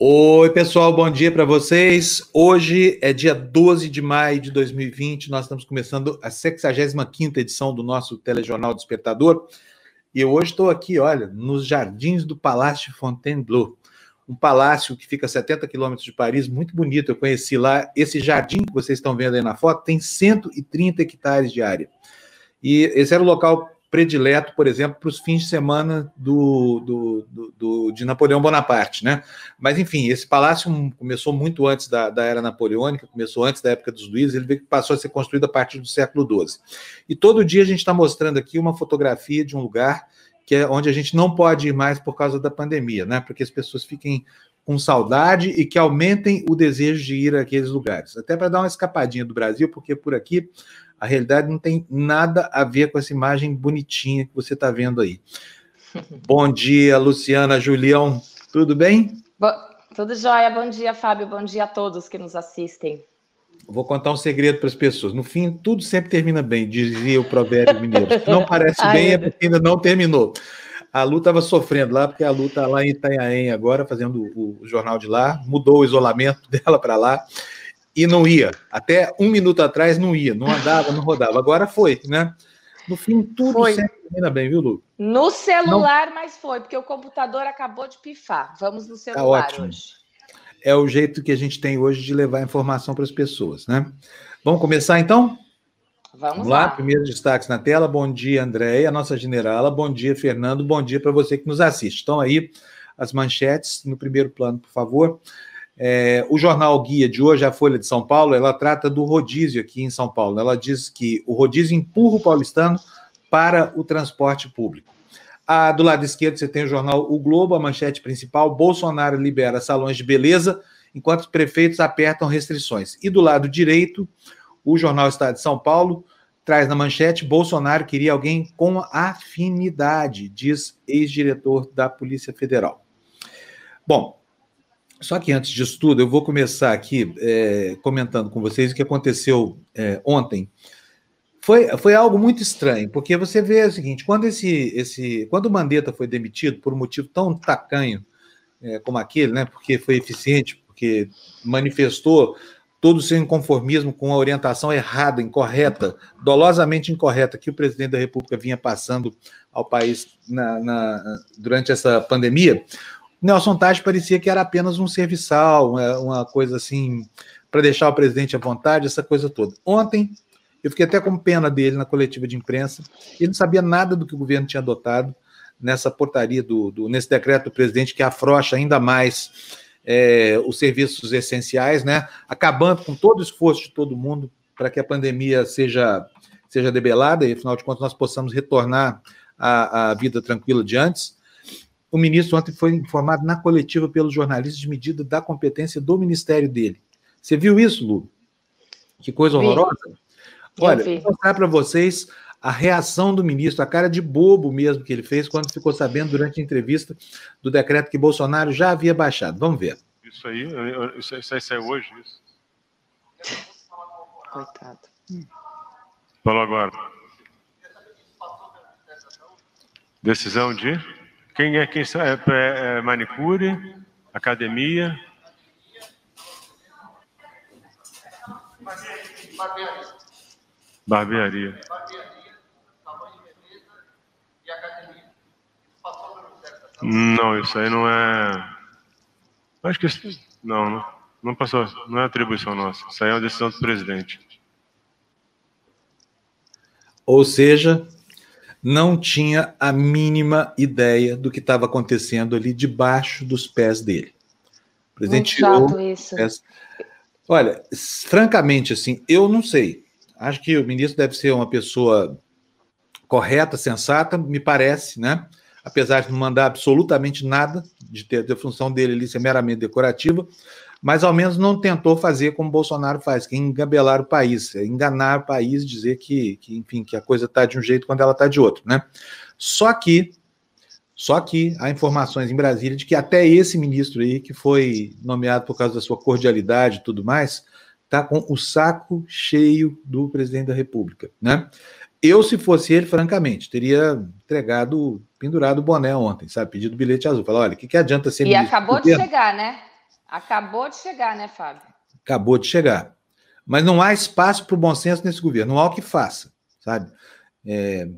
Oi, pessoal, bom dia para vocês. Hoje é dia 12 de maio de 2020, nós estamos começando a 65ª edição do nosso Telejornal Despertador. E eu hoje estou aqui, olha, nos jardins do Palácio Fontainebleau, um palácio que fica a 70 quilômetros de Paris, muito bonito. Eu conheci lá. Esse jardim que vocês estão vendo aí na foto tem 130 hectares de área. E esse era o local predileto, por exemplo, para os fins de semana do, do, do, do, de Napoleão Bonaparte, né? Mas, enfim, esse palácio começou muito antes da, da era napoleônica, começou antes da época dos Luíses, ele passou a ser construído a partir do século XII. E todo dia a gente está mostrando aqui uma fotografia de um lugar que é onde a gente não pode ir mais por causa da pandemia, né? Porque as pessoas fiquem com saudade e que aumentem o desejo de ir àqueles lugares. Até para dar uma escapadinha do Brasil, porque por aqui a realidade não tem nada a ver com essa imagem bonitinha que você está vendo aí. Bom dia, Luciana, Julião, tudo bem? Bo tudo jóia, bom dia, Fábio, bom dia a todos que nos assistem. Vou contar um segredo para as pessoas. No fim, tudo sempre termina bem, dizia o provérbio mineiro. Se não parece Ai, bem, é porque ainda não terminou. A Lu estava sofrendo lá, porque a Lu está lá em Itanhaém agora, fazendo o, o jornal de lá, mudou o isolamento dela para lá e não ia. Até um minuto atrás não ia, não andava, não rodava. Agora foi, né? No fim, tudo foi. sempre termina bem, viu, Lu? No celular, não... mas foi, porque o computador acabou de pifar. Vamos no tá celular tá hoje. É o jeito que a gente tem hoje de levar informação para as pessoas, né? Vamos começar então? Vamos, Vamos lá. lá. Primeiros destaques na tela. Bom dia, Andréia, nossa generala. Bom dia, Fernando. Bom dia para você que nos assiste. Estão aí as manchetes no primeiro plano, por favor. É, o jornal Guia de hoje, a Folha de São Paulo, ela trata do rodízio aqui em São Paulo. Ela diz que o rodízio empurra o paulistano para o transporte público. Ah, do lado esquerdo você tem o jornal O Globo, a manchete principal: Bolsonaro libera salões de beleza, enquanto os prefeitos apertam restrições. E do lado direito, o jornal Estado de São Paulo traz na manchete: Bolsonaro queria alguém com afinidade, diz ex-diretor da Polícia Federal. Bom, só que antes disso tudo, eu vou começar aqui é, comentando com vocês o que aconteceu é, ontem. Foi, foi algo muito estranho, porque você vê o seguinte: quando esse, esse, quando o Mandetta foi demitido por um motivo tão tacanho é, como aquele, né? Porque foi eficiente, porque manifestou todo o seu inconformismo com a orientação errada, incorreta, dolosamente incorreta que o presidente da República vinha passando ao país na, na, durante essa pandemia. Nelson Taj parecia que era apenas um serviçal, uma coisa assim, para deixar o presidente à vontade, essa coisa toda. Ontem, eu fiquei até com pena dele na coletiva de imprensa, ele não sabia nada do que o governo tinha adotado nessa portaria, do, do nesse decreto do presidente que afrouxa ainda mais é, os serviços essenciais, né? acabando com todo o esforço de todo mundo para que a pandemia seja, seja debelada e, afinal de contas, nós possamos retornar à, à vida tranquila de antes o ministro ontem foi informado na coletiva pelos jornalistas de medida da competência do ministério dele. Você viu isso, Lu? Que coisa horrorosa. Vi. Olha, vou mostrar para vocês a reação do ministro, a cara de bobo mesmo que ele fez quando ficou sabendo durante a entrevista do decreto que Bolsonaro já havia baixado. Vamos ver. Isso aí, isso, isso aí saiu hoje, isso. Coitado. Falou agora. Decisão de? Quem é quem é, é, é manicure, academia. Barbearia. Barbearia. Não, isso aí não é. Acho que isso... não, não, não passou, não é atribuição nossa. Isso aí é uma decisão do presidente. Ou seja, não tinha a mínima ideia do que estava acontecendo ali debaixo dos pés dele. O presidente Muito chato isso. Pés... Olha, francamente, assim, eu não sei. Acho que o ministro deve ser uma pessoa correta, sensata, me parece, né? Apesar de não mandar absolutamente nada, de ter a função dele ali ser meramente decorativa, mas ao menos não tentou fazer como Bolsonaro faz, que é engabelar o país, é enganar o país, dizer que, que enfim, que a coisa está de um jeito quando ela está de outro, né? Só que, só que há informações em Brasília de que até esse ministro aí, que foi nomeado por causa da sua cordialidade e tudo mais, está com o saco cheio do presidente da República, né? Eu, se fosse ele, francamente, teria entregado, pendurado o boné ontem, sabe? Pedido bilhete azul. Falar, olha, o que, que adianta ser E acabou de chegar, né? Acabou de chegar, né, Fábio? Acabou de chegar. Mas não há espaço para o bom senso nesse governo, não há o que faça, sabe? É,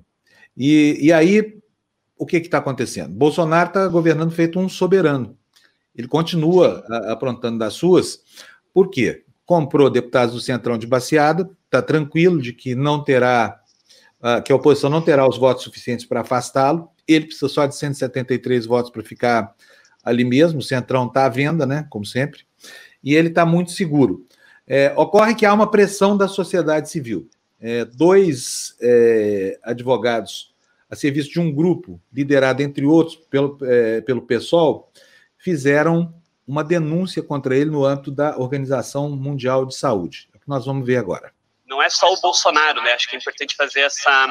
e, e aí, o que está acontecendo? Bolsonaro está governando feito um soberano. Ele continua aprontando das suas, por quê? Comprou deputados do Centrão de baseada, está tranquilo de que não terá, uh, que a oposição não terá os votos suficientes para afastá-lo. Ele precisa só de 173 votos para ficar ali mesmo. O Centrão está à venda, né? Como sempre. E ele está muito seguro. É, ocorre que há uma pressão da sociedade civil. É, dois é, advogados a serviço de um grupo, liderado, entre outros, pelo, é, pelo PSOL, fizeram uma denúncia contra ele no âmbito da Organização Mundial de Saúde. É o que nós vamos ver agora. Não é só o Bolsonaro, né? Acho que é importante fazer essa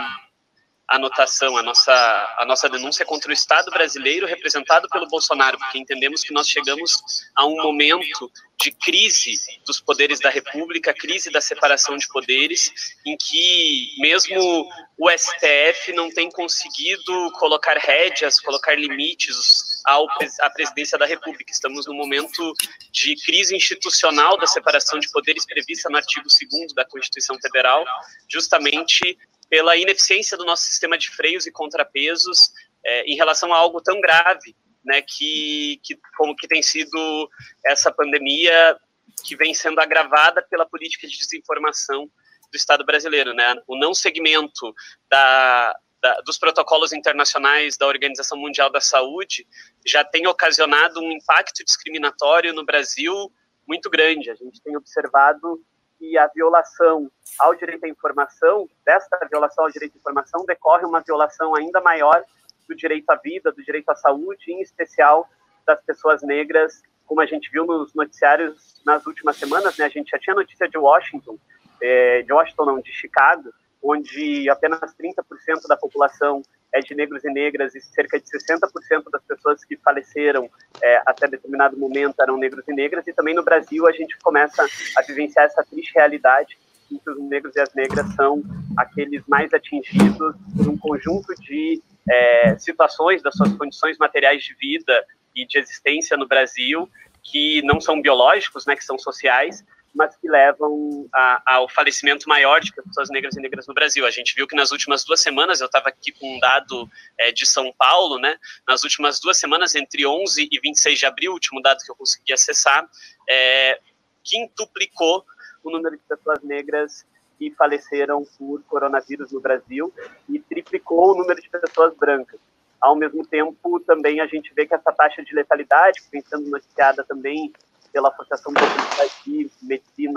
anotação, a nossa, a nossa denúncia contra o Estado brasileiro representado pelo Bolsonaro, porque entendemos que nós chegamos a um momento de crise dos poderes da República, crise da separação de poderes, em que mesmo o STF não tem conseguido colocar rédeas, colocar limites ao, à presidência da República. Estamos no momento de crise institucional da separação de poderes prevista no artigo 2 da Constituição Federal, justamente pela ineficiência do nosso sistema de freios e contrapesos é, em relação a algo tão grave, né, que, que como que tem sido essa pandemia que vem sendo agravada pela política de desinformação do Estado brasileiro, né? O não segmento da, da, dos protocolos internacionais da Organização Mundial da Saúde já tem ocasionado um impacto discriminatório no Brasil muito grande. A gente tem observado que a violação ao direito à informação, desta violação ao direito à informação, decorre uma violação ainda maior do direito à vida, do direito à saúde, em especial das pessoas negras, como a gente viu nos noticiários nas últimas semanas, né? A gente já tinha notícia de Washington, é, de Washington não, de Chicago, onde apenas 30% da população é de negros e negras e cerca de 60% das pessoas que faleceram é, até determinado momento eram negros e negras. E também no Brasil a gente começa a vivenciar essa triste realidade em que os negros e as negras são aqueles mais atingidos por um conjunto de é, situações das suas condições materiais de vida e de existência no Brasil que não são biológicos, né, que são sociais, mas que levam a, ao falecimento maior de pessoas negras e negras no Brasil. A gente viu que nas últimas duas semanas, eu estava aqui com um dado é, de São Paulo, né? Nas últimas duas semanas, entre 11 e 26 de abril, o último dado que eu consegui acessar, é, quintuplicou o número de pessoas negras que faleceram por coronavírus no Brasil e triplicou o número de pessoas brancas. Ao mesmo tempo, também a gente vê que essa taxa de letalidade, que vem sendo noticiada também pela Associação Brasileira de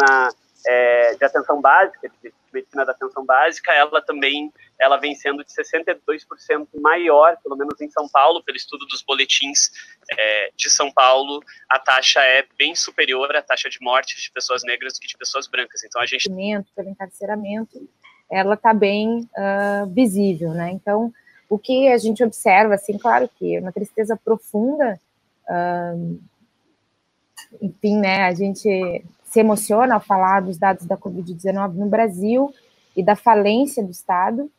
Medicina é, de Atenção Básica, de Medicina da Atenção Básica, ela também ela vem sendo de 62% maior, pelo menos em São Paulo, pelo estudo dos boletins é, de São Paulo, a taxa é bem superior à taxa de morte de pessoas negras do que de pessoas brancas. Então a gente pelo encarceramento, ela está bem uh, visível, né? Então o que a gente observa, assim, claro que é uma tristeza profunda uh, enfim, né, a gente se emociona ao falar dos dados da Covid-19 no Brasil e da falência do Estado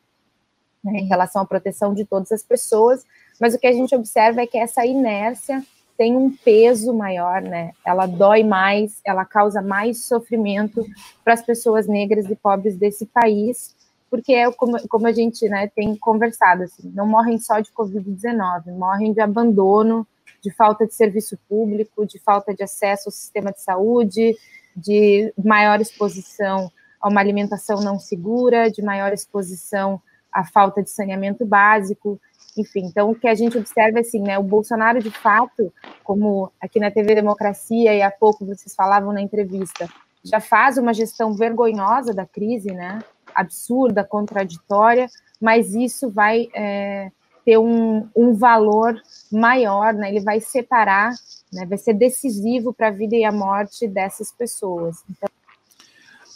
né, em relação à proteção de todas as pessoas, mas o que a gente observa é que essa inércia tem um peso maior, né? Ela dói mais, ela causa mais sofrimento para as pessoas negras e pobres desse país, porque é como, como a gente né, tem conversado, assim, não morrem só de Covid-19, morrem de abandono, de falta de serviço público, de falta de acesso ao sistema de saúde, de maior exposição a uma alimentação não segura, de maior exposição à falta de saneamento básico, enfim. Então, o que a gente observa é assim, né, o Bolsonaro, de fato, como aqui na TV Democracia e há pouco vocês falavam na entrevista, já faz uma gestão vergonhosa da crise, né, absurda, contraditória, mas isso vai é, ter um, um valor maior, né? Ele vai separar, né? Vai ser decisivo para a vida e a morte dessas pessoas. Então...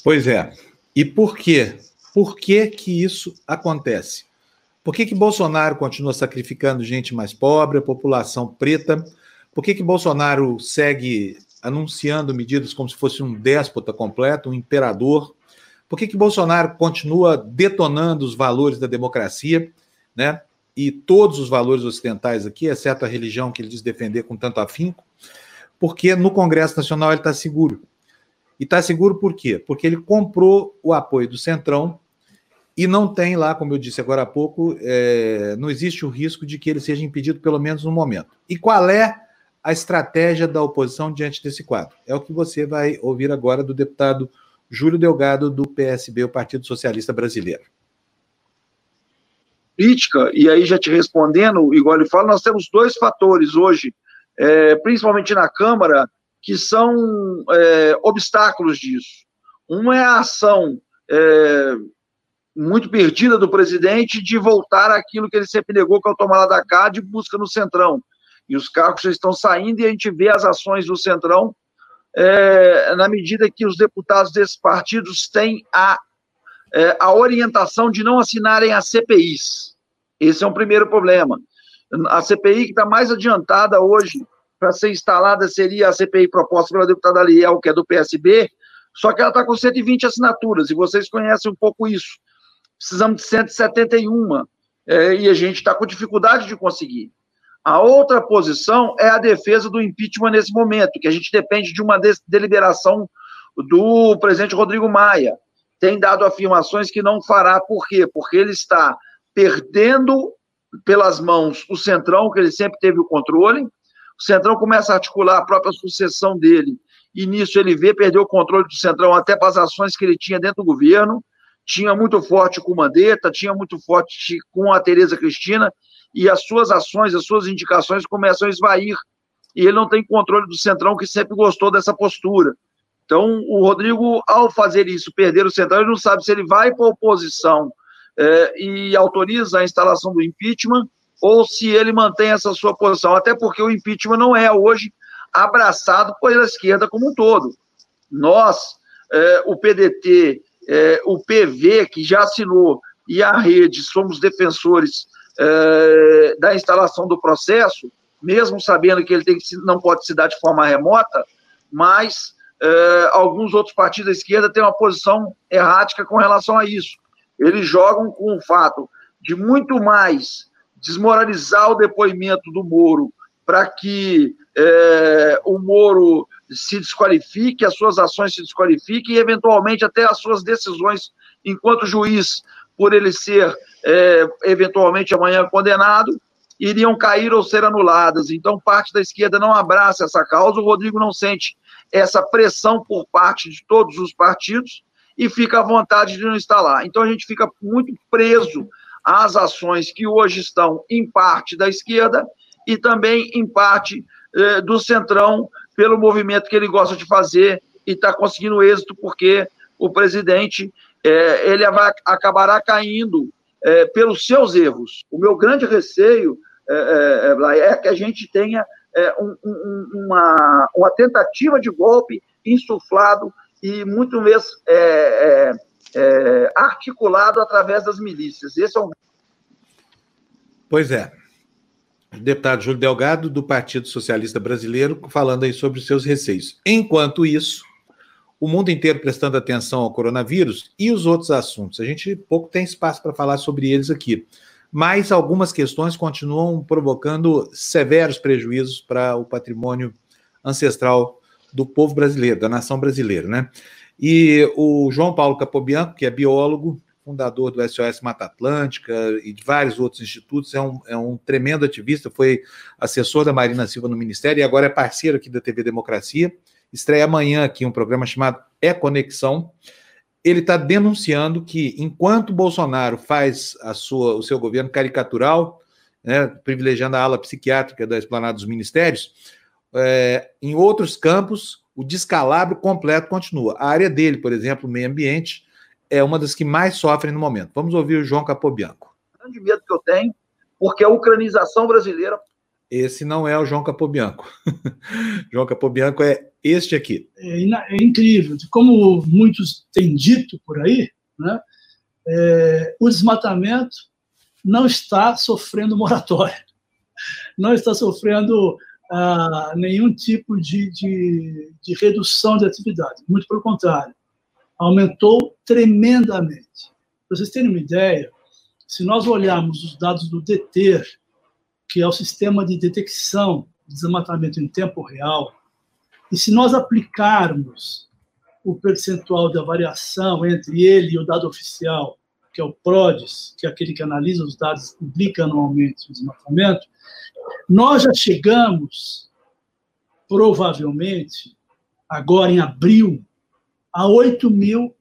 Pois é. E por quê? Por que que isso acontece? Por que que Bolsonaro continua sacrificando gente mais pobre, a população preta? Por que que Bolsonaro segue anunciando medidas como se fosse um déspota completo, um imperador? Por que que Bolsonaro continua detonando os valores da democracia, né? E todos os valores ocidentais aqui, exceto a religião que ele diz defender com tanto afinco. porque no Congresso Nacional ele está seguro. E está seguro por quê? Porque ele comprou o apoio do Centrão e não tem lá, como eu disse agora há pouco, é, não existe o risco de que ele seja impedido, pelo menos no momento. E qual é a estratégia da oposição diante desse quadro? É o que você vai ouvir agora do deputado Júlio Delgado, do PSB, o Partido Socialista Brasileiro. Crítica, e aí já te respondendo, igual ele fala, nós temos dois fatores hoje, é, principalmente na Câmara, que são é, obstáculos disso. Um é a ação é, muito perdida do presidente de voltar àquilo que ele sempre negou, que é o tomar lá da cá, de busca no Centrão. E os cargos já estão saindo e a gente vê as ações do Centrão é, na medida que os deputados desses partidos têm a, é, a orientação de não assinarem as CPIs. Esse é um primeiro problema. A CPI que está mais adiantada hoje para ser instalada seria a CPI proposta pela deputada Liel, que é do PSB, só que ela está com 120 assinaturas, e vocês conhecem um pouco isso. Precisamos de 171, é, e a gente está com dificuldade de conseguir. A outra posição é a defesa do impeachment nesse momento, que a gente depende de uma deliberação do presidente Rodrigo Maia. Tem dado afirmações que não fará, por quê? Porque ele está perdendo pelas mãos o Centrão, que ele sempre teve o controle. O Centrão começa a articular a própria sucessão dele, e nisso ele vê, perdeu o controle do Centrão até para as ações que ele tinha dentro do governo. Tinha muito forte com o Mandetta, tinha muito forte com a Tereza Cristina, e as suas ações, as suas indicações começam a esvair. E ele não tem controle do Centrão, que sempre gostou dessa postura. Então, o Rodrigo, ao fazer isso, perder o Centrão, ele não sabe se ele vai para a oposição é, e autoriza a instalação do impeachment ou se ele mantém essa sua posição. Até porque o impeachment não é hoje abraçado pela esquerda como um todo. Nós, é, o PDT, é, o PV, que já assinou, e a rede, somos defensores é, da instalação do processo, mesmo sabendo que ele tem que, não pode se dar de forma remota, mas é, alguns outros partidos da esquerda têm uma posição errática com relação a isso. Eles jogam com o fato de muito mais desmoralizar o depoimento do Moro para que é, o Moro se desqualifique, as suas ações se desqualifiquem e, eventualmente, até as suas decisões enquanto juiz, por ele ser é, eventualmente amanhã condenado, iriam cair ou ser anuladas. Então, parte da esquerda não abraça essa causa, o Rodrigo não sente essa pressão por parte de todos os partidos e fica à vontade de não estar lá. Então, a gente fica muito preso às ações que hoje estão em parte da esquerda e também em parte eh, do centrão, pelo movimento que ele gosta de fazer e está conseguindo êxito, porque o presidente eh, ele vai, acabará caindo é, pelos seus erros. O meu grande receio é, é, é que a gente tenha é, um, um, uma, uma tentativa de golpe insuflado e muito mais é, é, articulado através das milícias. Esse é um... Pois é. O deputado Júlio Delgado, do Partido Socialista Brasileiro, falando aí sobre seus receios. Enquanto isso, o mundo inteiro prestando atenção ao coronavírus e os outros assuntos. A gente pouco tem espaço para falar sobre eles aqui, mas algumas questões continuam provocando severos prejuízos para o patrimônio ancestral do povo brasileiro, da nação brasileira, né? E o João Paulo Capobianco, que é biólogo, fundador do SOS Mata Atlântica e de vários outros institutos, é um, é um tremendo ativista, foi assessor da Marina Silva no Ministério e agora é parceiro aqui da TV Democracia estreia amanhã aqui um programa chamado É Conexão. Ele está denunciando que, enquanto Bolsonaro faz a sua, o seu governo caricatural, né, privilegiando a ala psiquiátrica da esplanada dos ministérios, é, em outros campos, o descalabro completo continua. A área dele, por exemplo, meio ambiente, é uma das que mais sofrem no momento. Vamos ouvir o João Capobianco. O grande medo que eu tenho, porque a ucranização brasileira esse não é o João Capobianco. João Capobianco é este aqui. É, é, incrível. Como muitos têm dito por aí, né, é, o desmatamento não está sofrendo moratória, não está sofrendo ah, nenhum tipo de, de, de redução de atividade. Muito pelo contrário, aumentou tremendamente. Para vocês terem uma ideia, se nós olharmos os dados do DETER, que é o sistema de detecção de desmatamento em tempo real, E se nós aplicarmos o percentual da variação entre ele e o dado oficial, que é o PRODES, que é aquele que analisa os dados e publica anualmente o desmatamento, nós já chegamos, provavelmente, agora em abril, a 8 mil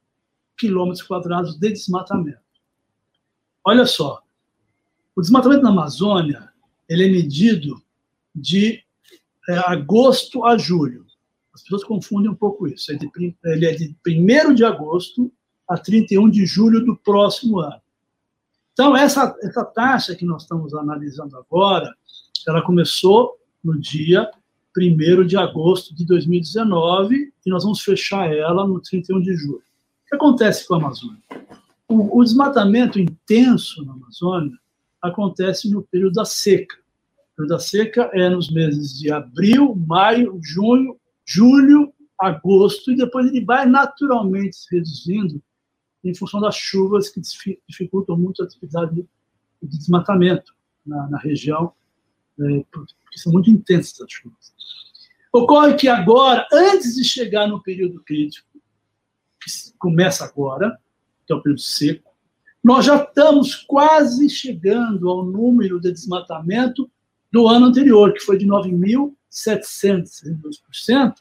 quilômetros quadrados de desmatamento. Olha só, o desmatamento na Amazônia ele é medido de é, agosto a julho. As pessoas confundem um pouco isso. É ele é de 1 de agosto a 31 de julho do próximo ano. Então, essa, essa taxa que nós estamos analisando agora, ela começou no dia 1 de agosto de 2019 e nós vamos fechar ela no 31 de julho. O que acontece com a Amazônia? O, o desmatamento intenso na Amazônia acontece no período da seca. O período da seca é nos meses de abril, maio, junho, julho, agosto, e depois ele vai naturalmente se reduzindo em função das chuvas que dificultam muito a atividade de desmatamento na, na região, é, porque são muito intensas as chuvas. Ocorre que agora, antes de chegar no período crítico, que começa agora, que é o período seco, nós já estamos quase chegando ao número de desmatamento do ano anterior, que foi de 9.762%,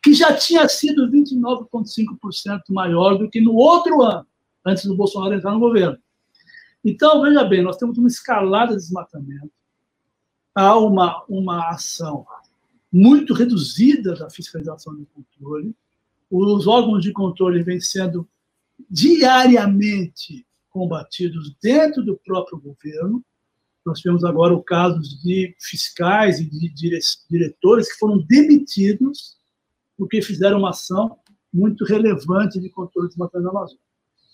que já tinha sido 29,5% maior do que no outro ano, antes do Bolsonaro entrar no governo. Então, veja bem, nós temos uma escalada de desmatamento, há uma, uma ação muito reduzida da fiscalização e controle, os órgãos de controle vêm sendo diariamente combatidos dentro do próprio governo. Nós tivemos agora o caso de fiscais e de diretores que foram demitidos porque fizeram uma ação muito relevante de controle de desmatamento da Amazônia.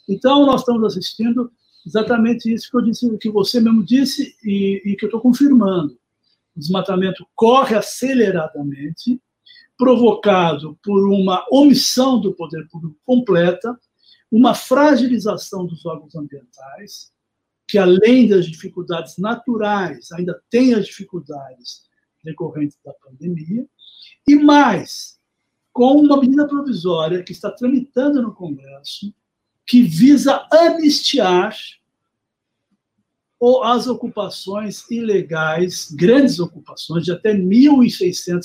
Então, nós estamos assistindo exatamente isso que eu disse, que você mesmo disse e, e que eu estou confirmando. O desmatamento corre aceleradamente, provocado por uma omissão do poder público completa, uma fragilização dos órgãos ambientais, que além das dificuldades naturais, ainda tem as dificuldades decorrentes da pandemia, e mais, com uma medida provisória que está tramitando no Congresso, que visa anistiar ou as ocupações ilegais, grandes ocupações de até 1.600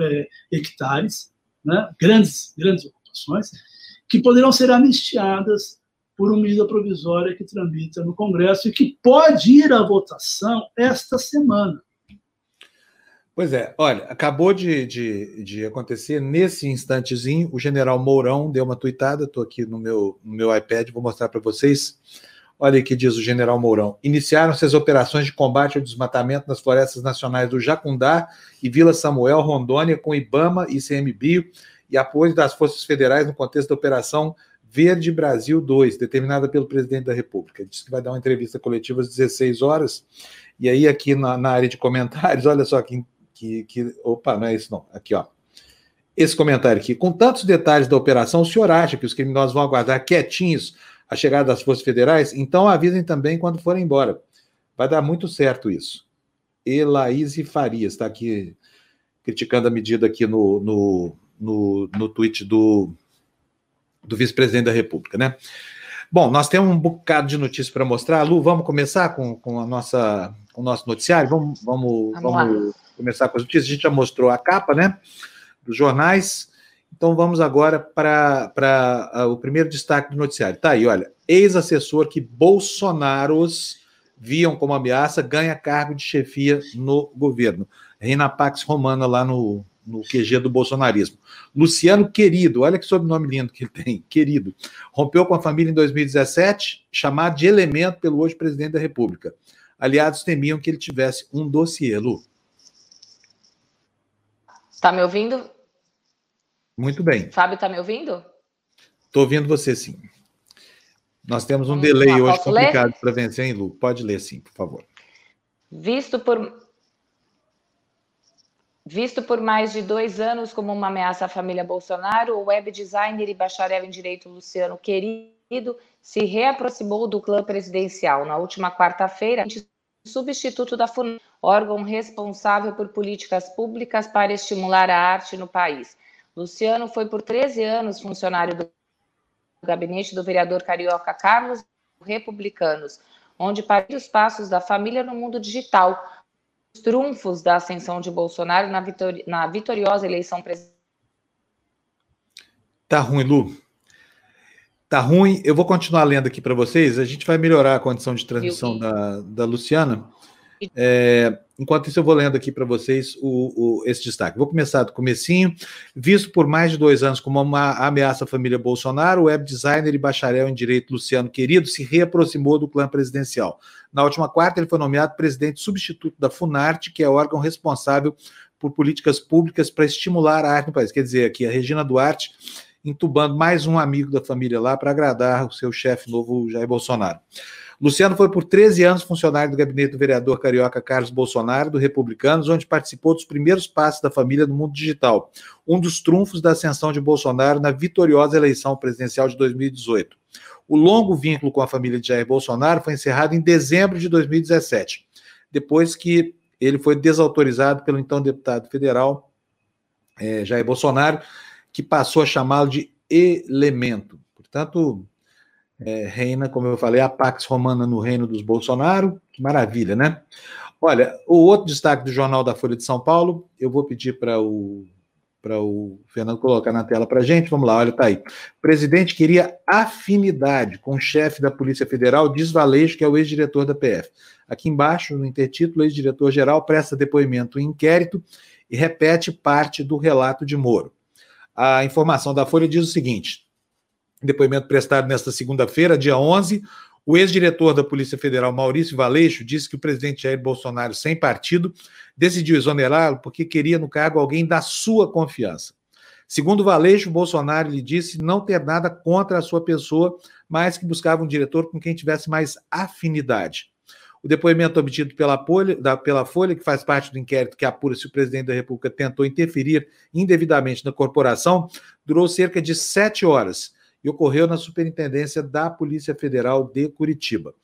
é, hectares, né? grandes, grandes ocupações, que poderão ser anistiadas por uma medida provisória que tramita no Congresso e que pode ir à votação esta semana. Pois é, olha, acabou de, de, de acontecer nesse instantezinho, o general Mourão deu uma tuitada, estou aqui no meu, no meu iPad, vou mostrar para vocês. Olha que diz o general Mourão. Iniciaram-se as operações de combate ao desmatamento nas florestas nacionais do Jacundá e Vila Samuel, Rondônia, com IBAMA e CMBio e apoio das forças federais no contexto da Operação Verde Brasil 2, determinada pelo presidente da República. Ele disse que vai dar uma entrevista coletiva às 16 horas. E aí, aqui na, na área de comentários, olha só que, que, que. Opa, não é isso não. Aqui, ó. Esse comentário aqui. Com tantos detalhes da operação, o senhor acha que os criminosos vão aguardar quietinhos a chegada das forças federais, então avisem também quando forem embora. Vai dar muito certo isso. Elaíse Farias está aqui criticando a medida aqui no, no, no, no tweet do, do vice-presidente da República, né? Bom, nós temos um bocado de notícias para mostrar. Lu, vamos começar com, com, a nossa, com o nosso noticiário? Vamos, vamos, vamos, vamos começar com as notícias. A gente já mostrou a capa, né? Dos jornais. Então vamos agora para uh, o primeiro destaque do noticiário. Tá aí, olha. Ex-assessor que Bolsonaros viam como ameaça ganha cargo de chefia no governo. Reina Pax Romana lá no, no QG do bolsonarismo. Luciano Querido, olha que sobrenome lindo que ele tem, Querido. Rompeu com a família em 2017, chamado de elemento pelo hoje presidente da República. Aliados temiam que ele tivesse um dossiê, Lu. Está me ouvindo? Muito bem. Fábio, está me ouvindo? Estou ouvindo você, sim. Nós temos um Vamos delay lá, hoje complicado para vencer, hein, Lu? Pode ler, sim, por favor. Visto por, Visto por mais de dois anos como uma ameaça à família Bolsonaro, o web designer e bacharel em direito Luciano Querido se reaproximou do clã presidencial. Na última quarta-feira, substituto da FUNAI, órgão responsável por políticas públicas para estimular a arte no país. Luciano foi por 13 anos funcionário do gabinete do vereador carioca Carlos Republicanos, onde partiu os passos da família no mundo digital, trunfos da ascensão de Bolsonaro na, vitori na vitoriosa eleição presidencial. Tá ruim, Lu. Tá ruim. Eu vou continuar lendo aqui para vocês. A gente vai melhorar a condição de transmissão da, da Luciana. É, enquanto isso, eu vou lendo aqui para vocês o, o, esse destaque. Vou começar do comecinho. Visto por mais de dois anos como uma ameaça à família Bolsonaro, o web designer e bacharel em direito Luciano Querido se reaproximou do clã presidencial. Na última quarta, ele foi nomeado presidente substituto da Funarte, que é órgão responsável por políticas públicas para estimular a arte no país. Quer dizer, aqui a Regina Duarte entubando mais um amigo da família lá para agradar o seu chefe novo, Jair Bolsonaro. Luciano foi por 13 anos funcionário do gabinete do vereador carioca Carlos Bolsonaro, do Republicanos, onde participou dos primeiros passos da família no mundo digital, um dos trunfos da ascensão de Bolsonaro na vitoriosa eleição presidencial de 2018. O longo vínculo com a família de Jair Bolsonaro foi encerrado em dezembro de 2017, depois que ele foi desautorizado pelo então deputado federal é, Jair Bolsonaro, que passou a chamá-lo de elemento. Portanto, é, reina, como eu falei, a Pax Romana no reino dos Bolsonaro. Que maravilha, né? Olha, o outro destaque do Jornal da Folha de São Paulo, eu vou pedir para o para o Fernando colocar na tela para gente. Vamos lá, olha, tá aí. Presidente queria afinidade com o chefe da Polícia Federal, diz Valeixo, que é o ex-diretor da PF. Aqui embaixo, no intertítulo, ex-diretor-geral presta depoimento em inquérito e repete parte do relato de Moro. A informação da Folha diz o seguinte: depoimento prestado nesta segunda-feira, dia 11, o ex-diretor da Polícia Federal, Maurício Valeixo, disse que o presidente Jair Bolsonaro, sem partido, decidiu exonerá-lo porque queria no cargo alguém da sua confiança. Segundo Valeixo, Bolsonaro lhe disse não ter nada contra a sua pessoa, mas que buscava um diretor com quem tivesse mais afinidade. O depoimento obtido pela Folha, da, pela Folha, que faz parte do inquérito que apura se o presidente da República tentou interferir indevidamente na corporação, durou cerca de sete horas e ocorreu na Superintendência da Polícia Federal de Curitiba.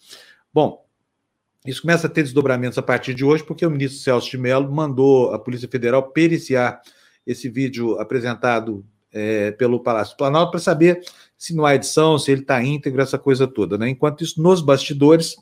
Bom, isso começa a ter desdobramentos a partir de hoje, porque o ministro Celso de Mello mandou a Polícia Federal periciar esse vídeo apresentado é, pelo Palácio Planalto para saber se não há edição, se ele está íntegro, essa coisa toda. Né? Enquanto isso, nos bastidores,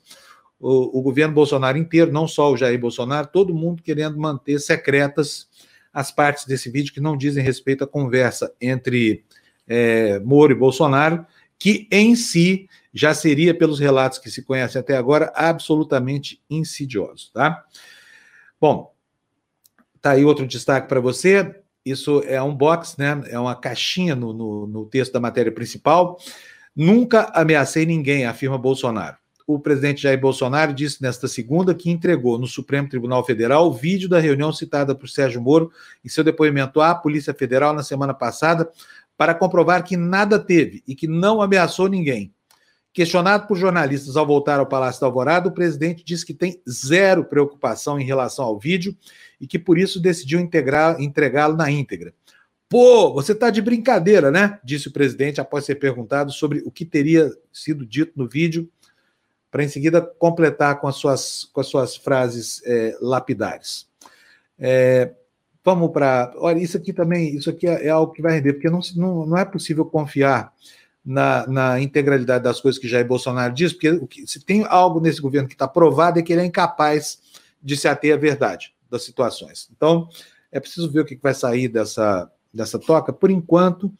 o, o, governo Bolsonaro inteiro, não só o Jair Bolsonaro, todo mundo querendo manter secretas as partes desse vídeo que não dizem respeito à conversa entre é, Moro e Bolsonaro, que em si já seria, pelos relatos que se conhecem até agora, absolutamente insidioso, tá? Bom, tá aí outro destaque para você. Isso é um box, né? É uma caixinha no, no, no texto da matéria principal. Nunca ameacei ninguém, afirma Bolsonaro. O presidente Jair Bolsonaro disse nesta segunda que entregou no Supremo Tribunal Federal o vídeo da reunião citada por Sérgio Moro em seu depoimento à Polícia Federal na semana passada para comprovar que nada teve e que não ameaçou ninguém. Questionado por jornalistas ao voltar ao Palácio da Alvorada, o presidente disse que tem zero preocupação em relação ao vídeo e que por isso decidiu entregá-lo na íntegra. Pô, você está de brincadeira, né? Disse o presidente após ser perguntado sobre o que teria sido dito no vídeo, para em seguida completar com as suas, com as suas frases é, lapidares. É, vamos para. Olha, isso aqui também, isso aqui é, é, algo que vai render, porque não, não, não é possível confiar na, na, integralidade das coisas que Jair Bolsonaro diz, porque se tem algo nesse governo que está provado é que ele é incapaz de se ater à verdade das situações. Então, é preciso ver o que vai sair dessa, dessa toca. Por enquanto,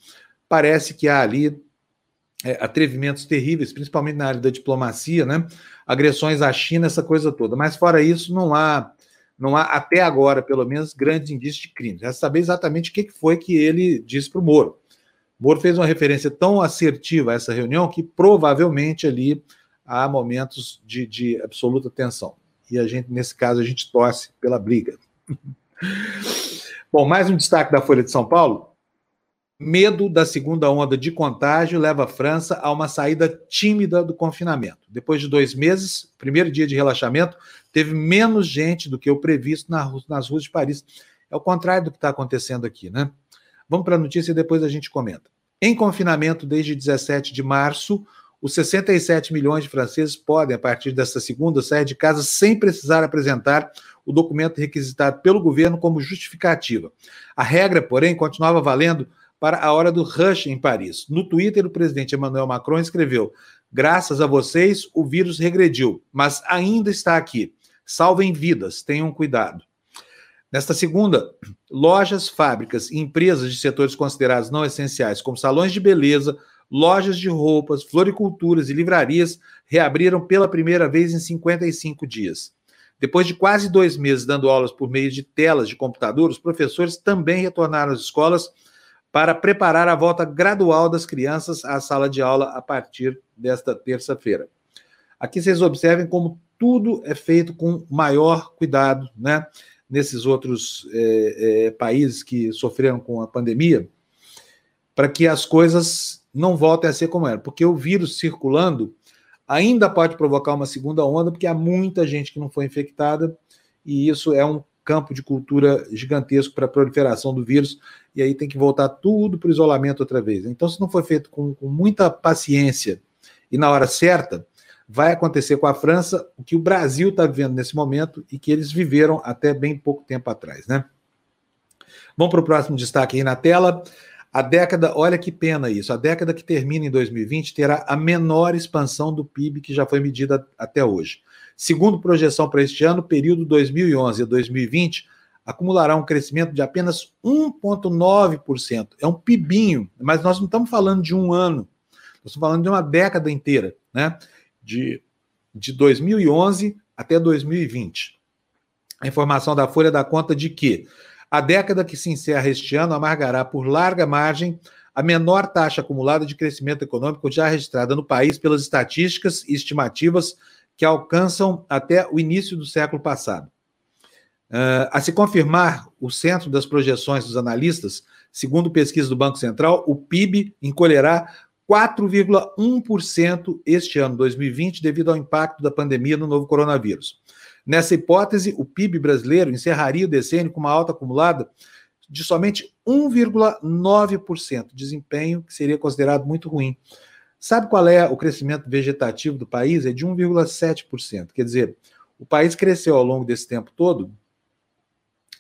parece que há ali é, atrevimentos terríveis, principalmente na área da diplomacia, né? agressões à China, essa coisa toda. Mas, fora isso, não há não há, até agora, pelo menos, grandes indícios de crime. Resta saber exatamente o que foi que ele disse para o Moro. O Moro fez uma referência tão assertiva a essa reunião que provavelmente ali há momentos de, de absoluta tensão. E a gente, nesse caso, a gente torce pela briga. Bom, mais um destaque da Folha de São Paulo. Medo da segunda onda de contágio leva a França a uma saída tímida do confinamento. Depois de dois meses, primeiro dia de relaxamento, teve menos gente do que o previsto nas ruas de Paris. É o contrário do que está acontecendo aqui, né? Vamos para a notícia e depois a gente comenta. Em confinamento desde 17 de março, os 67 milhões de franceses podem, a partir desta segunda, sair de casa sem precisar apresentar o documento requisitado pelo governo como justificativa. A regra, porém, continuava valendo para a hora do rush em Paris. No Twitter, o presidente Emmanuel Macron escreveu: Graças a vocês, o vírus regrediu, mas ainda está aqui. Salvem vidas, tenham cuidado. Nesta segunda, lojas, fábricas e empresas de setores considerados não essenciais, como salões de beleza, lojas de roupas, floriculturas e livrarias, reabriram pela primeira vez em 55 dias. Depois de quase dois meses dando aulas por meio de telas de computador, os professores também retornaram às escolas para preparar a volta gradual das crianças à sala de aula a partir desta terça-feira. Aqui vocês observem como tudo é feito com maior cuidado, né? nesses outros é, é, países que sofreram com a pandemia, para que as coisas não voltem a ser como eram. Porque o vírus circulando ainda pode provocar uma segunda onda, porque há muita gente que não foi infectada, e isso é um campo de cultura gigantesco para a proliferação do vírus, e aí tem que voltar tudo para o isolamento outra vez. Então, se não for feito com, com muita paciência e na hora certa, vai acontecer com a França o que o Brasil está vivendo nesse momento e que eles viveram até bem pouco tempo atrás, né? Vamos para o próximo destaque aí na tela. A década, olha que pena isso, a década que termina em 2020 terá a menor expansão do PIB que já foi medida até hoje. Segundo projeção para este ano, período 2011 a 2020 acumulará um crescimento de apenas 1,9%. É um PIBinho, mas nós não estamos falando de um ano, nós estamos falando de uma década inteira, né? De, de 2011 até 2020. A informação da Folha dá conta de que a década que se encerra este ano amargará por larga margem a menor taxa acumulada de crescimento econômico já registrada no país pelas estatísticas e estimativas que alcançam até o início do século passado. Uh, a se confirmar o centro das projeções dos analistas, segundo pesquisa do Banco Central, o PIB encolherá 4,1% este ano, 2020, devido ao impacto da pandemia no novo coronavírus. Nessa hipótese, o PIB brasileiro encerraria o decênio com uma alta acumulada de somente 1,9%, desempenho que seria considerado muito ruim. Sabe qual é o crescimento vegetativo do país? É de 1,7%. Quer dizer, o país cresceu ao longo desse tempo todo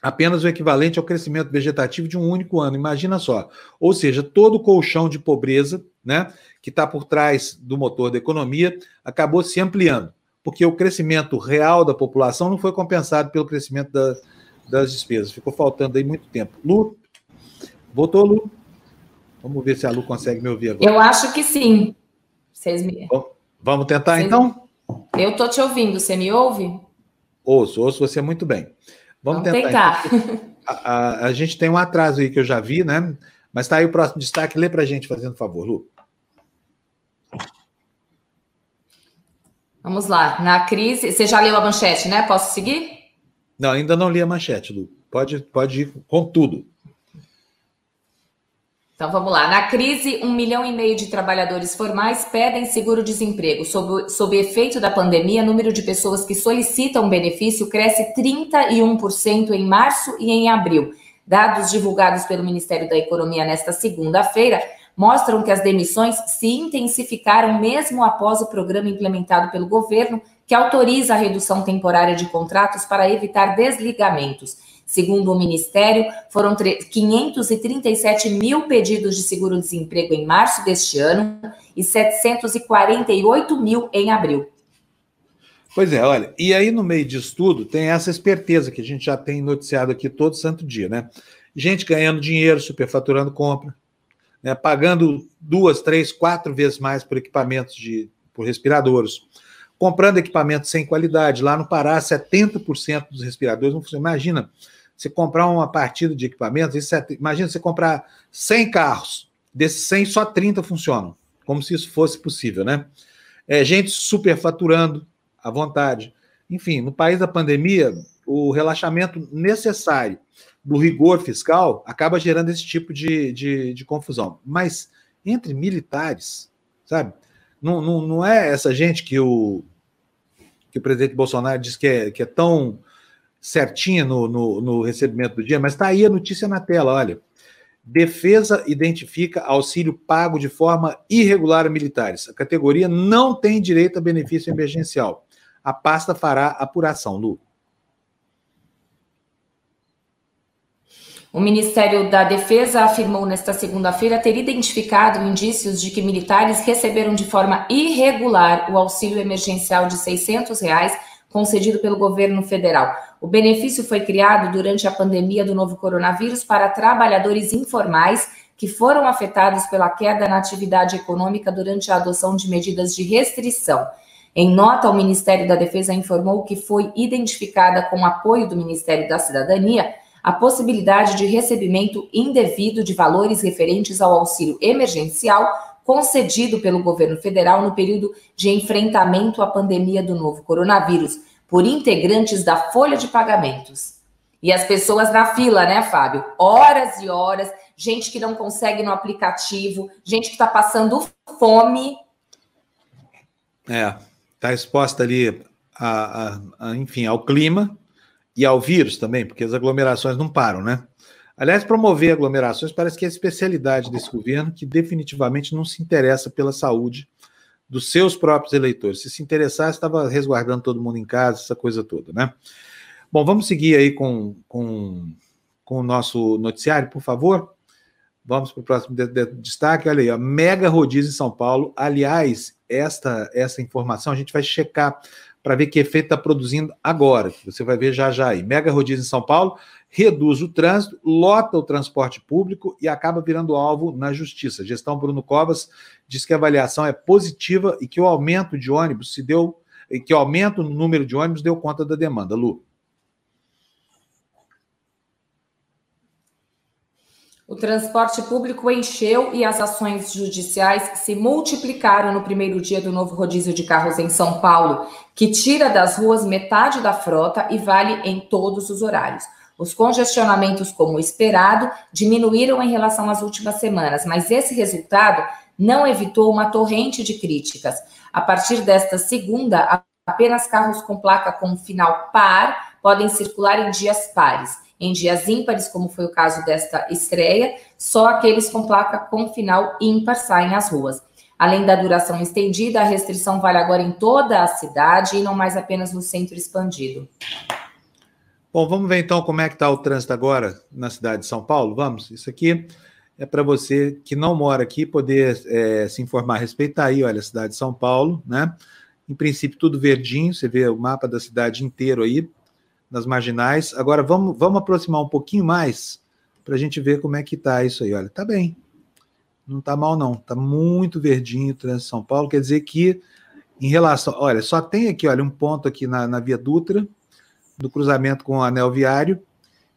apenas o equivalente ao crescimento vegetativo de um único ano. Imagina só. Ou seja, todo o colchão de pobreza né, que está por trás do motor da economia acabou se ampliando, porque o crescimento real da população não foi compensado pelo crescimento da, das despesas. Ficou faltando aí muito tempo. Lu, voltou, Lu? Vamos ver se a Lu consegue me ouvir agora. Eu acho que sim. Vocês me... Vamos tentar, Vocês... então? Eu estou te ouvindo. Você me ouve? Ouço, ouço você muito bem. Vamos, Vamos tentar. tentar. Então. A, a, a, gente tem um atraso aí que eu já vi, né? Mas está aí o próximo destaque. Lê para a gente, fazendo favor, Lu. Vamos lá. Na crise. Você já leu a manchete, né? Posso seguir? Não, ainda não li a manchete, Lu. Pode, pode ir com tudo. Então vamos lá. Na crise, um milhão e meio de trabalhadores formais pedem seguro-desemprego. Sob, sob efeito da pandemia, o número de pessoas que solicitam benefício cresce 31% em março e em abril. Dados divulgados pelo Ministério da Economia nesta segunda-feira mostram que as demissões se intensificaram mesmo após o programa implementado pelo governo, que autoriza a redução temporária de contratos para evitar desligamentos. Segundo o Ministério, foram 537 mil pedidos de seguro-desemprego em março deste ano e 748 mil em abril. Pois é, olha, e aí no meio disso tudo tem essa esperteza que a gente já tem noticiado aqui todo santo dia, né? Gente ganhando dinheiro, superfaturando compra, né, pagando duas, três, quatro vezes mais por equipamentos de por respiradores, comprando equipamentos sem qualidade. Lá no Pará, 70% dos respiradores não funcionam. Imagina você comprar uma partida de equipamentos, é, imagina você comprar 100 carros, desses 100, só 30 funcionam, como se isso fosse possível, né? É, gente superfaturando à vontade. Enfim, no país da pandemia, o relaxamento necessário do rigor fiscal acaba gerando esse tipo de, de, de confusão. Mas entre militares, sabe? Não, não, não é essa gente que o, que o presidente Bolsonaro diz que é, que é tão certinha no, no, no recebimento do dia, mas está aí a notícia na tela, olha. Defesa identifica auxílio pago de forma irregular a militares. A categoria não tem direito a benefício emergencial. A pasta fará apuração, Lu. O Ministério da Defesa afirmou nesta segunda-feira ter identificado indícios de que militares receberam de forma irregular o auxílio emergencial de 600 reais concedido pelo governo federal. O benefício foi criado durante a pandemia do novo coronavírus para trabalhadores informais que foram afetados pela queda na atividade econômica durante a adoção de medidas de restrição. Em nota, o Ministério da Defesa informou que foi identificada com apoio do Ministério da Cidadania a possibilidade de recebimento indevido de valores referentes ao auxílio emergencial concedido pelo governo federal no período de enfrentamento à pandemia do novo coronavírus por integrantes da folha de pagamentos. E as pessoas na fila, né, Fábio? Horas e horas, gente que não consegue no aplicativo, gente que está passando fome. É, está exposta ali, a, a, a, enfim, ao clima e ao vírus também, porque as aglomerações não param, né? Aliás, promover aglomerações parece que é a especialidade desse governo, que definitivamente não se interessa pela saúde dos seus próprios eleitores. Se se interessasse, estava resguardando todo mundo em casa, essa coisa toda, né? Bom, vamos seguir aí com, com, com o nosso noticiário, por favor. Vamos para o próximo de, de, destaque. Olha aí, mega rodízio em São Paulo. Aliás, esta, essa informação a gente vai checar para ver que efeito está produzindo agora. Você vai ver já já aí. Mega rodízio em São Paulo reduz o trânsito, lota o transporte público e acaba virando alvo na justiça. A gestão Bruno Covas diz que a avaliação é positiva e que o aumento de ônibus se deu, e que o aumento no número de ônibus deu conta da demanda. Lu. O transporte público encheu e as ações judiciais se multiplicaram no primeiro dia do novo rodízio de carros em São Paulo, que tira das ruas metade da frota e vale em todos os horários. Os congestionamentos, como esperado, diminuíram em relação às últimas semanas, mas esse resultado não evitou uma torrente de críticas. A partir desta segunda, apenas carros com placa com final par podem circular em dias pares. Em dias ímpares, como foi o caso desta estreia, só aqueles com placa com final ímpar saem às ruas. Além da duração estendida, a restrição vale agora em toda a cidade e não mais apenas no centro expandido. Bom, vamos ver então como é que está o trânsito agora na cidade de São Paulo. Vamos, isso aqui é para você que não mora aqui poder é, se informar a respeito. Tá aí, olha, a cidade de São Paulo, né? Em princípio, tudo verdinho, você vê o mapa da cidade inteiro aí, nas marginais. Agora vamos, vamos aproximar um pouquinho mais para a gente ver como é que está isso aí. Olha, tá bem. Não está mal, não. Está muito verdinho o trânsito de São Paulo. Quer dizer que, em relação. Olha, só tem aqui, olha, um ponto aqui na, na Via Dutra, do cruzamento com o anel viário,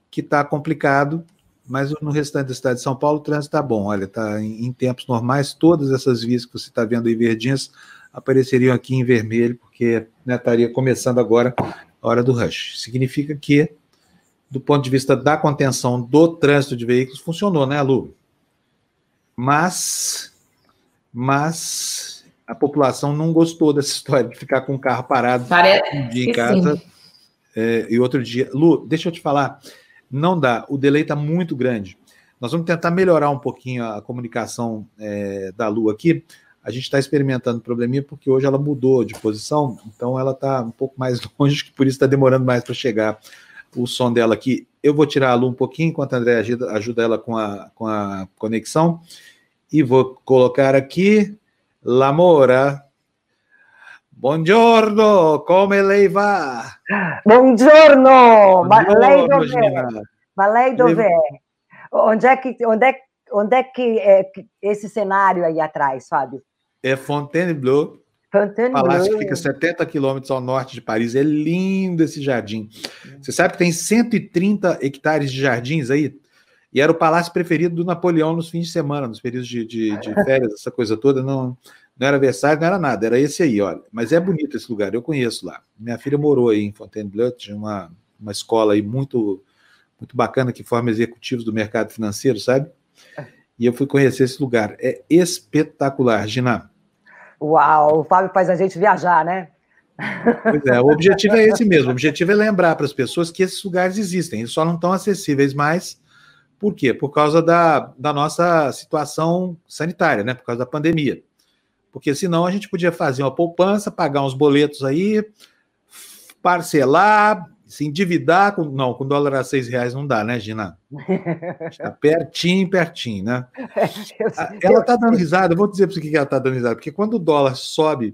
que está complicado, mas no restante da cidade de São Paulo o trânsito está bom. Olha, está em, em, tempos normais, todas essas vias que você está vendo aí verdinhas apareceriam aqui em vermelho, porque né, estaria começando agora hora do rush. Significa que, do ponto de vista da contenção do trânsito de veículos, funcionou, né, Lu? Mas, mas a população não gostou dessa história de ficar com o carro parado Parece um dia em casa é, e outro dia. Lu, deixa eu te falar, não dá, o delay está muito grande. Nós vamos tentar melhorar um pouquinho a comunicação é, da Lu aqui, a gente está experimentando probleminha porque hoje ela mudou de posição, então ela está um pouco mais longe, por isso está demorando mais para chegar o som dela aqui. Eu vou tirar a Lu um pouquinho, enquanto a André ajuda, ajuda ela com a, com a conexão, e vou colocar aqui Lamora. Buongiorno, come lei va? Buongiorno, ma lei dov'è? Ma lei dov'è? Onde é que, onde é, onde é que é esse cenário aí atrás, Fábio? é Fontainebleau. Fontainebleau. Palácio que fica 70 quilômetros ao norte de Paris. É lindo esse jardim. Você sabe que tem 130 hectares de jardins aí? E era o palácio preferido do Napoleão nos fins de semana, nos períodos de, de, de férias, essa coisa toda. Não, não era Versailles, não era nada, era esse aí, olha. Mas é bonito esse lugar, eu conheço lá. Minha filha morou aí em Fontainebleau, tinha uma, uma escola aí muito, muito bacana que forma executivos do mercado financeiro, sabe? E eu fui conhecer esse lugar. É espetacular, Gina. Uau, o Fábio faz a gente viajar, né? Pois é, o objetivo é esse mesmo. O objetivo é lembrar para as pessoas que esses lugares existem, eles só não estão acessíveis mais. Por quê? Por causa da, da nossa situação sanitária, né? Por causa da pandemia. Porque senão a gente podia fazer uma poupança, pagar uns boletos aí, parcelar se endividar com. Não, com dólar a seis reais não dá, né, Gina? Está pertinho, pertinho, né? ela está dando risada, eu vou dizer para você que ela está dando risada, porque quando o dólar sobe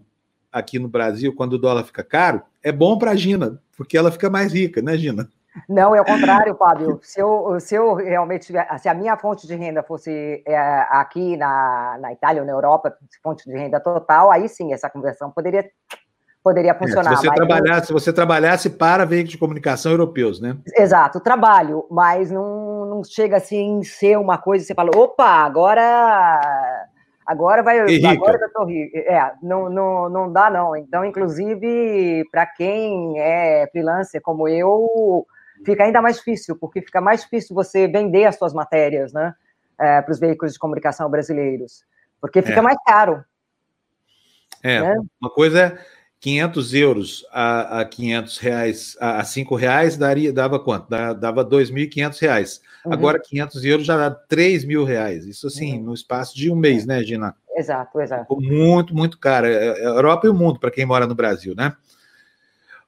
aqui no Brasil, quando o dólar fica caro, é bom para a Gina, porque ela fica mais rica, né, Gina? Não, é o contrário, Fábio. Se eu, se eu realmente se a minha fonte de renda fosse é, aqui na, na Itália ou na Europa, fonte de renda total, aí sim essa conversão poderia poderia funcionar. É, se, você trabalhasse, se você trabalhasse para veículos de comunicação europeus, né? Exato, trabalho, mas não, não chega assim ser uma coisa, você fala, opa, agora agora vai agora eu tô rico. É, não, não, não dá não. Então, inclusive, para quem é freelancer como eu, fica ainda mais difícil, porque fica mais difícil você vender as suas matérias, né, é, para os veículos de comunicação brasileiros, porque fica é. mais caro. É, né? uma coisa é 500 euros a, a 500 reais, a, a 5 reais, daria, dava quanto? Dava 2.500 reais. Uhum. Agora, 500 euros já dá 3 mil reais. Isso, assim, uhum. no espaço de um mês, né, Gina? Exato, exato. Ficou muito, muito caro. É, é Europa e o mundo, para quem mora no Brasil, né?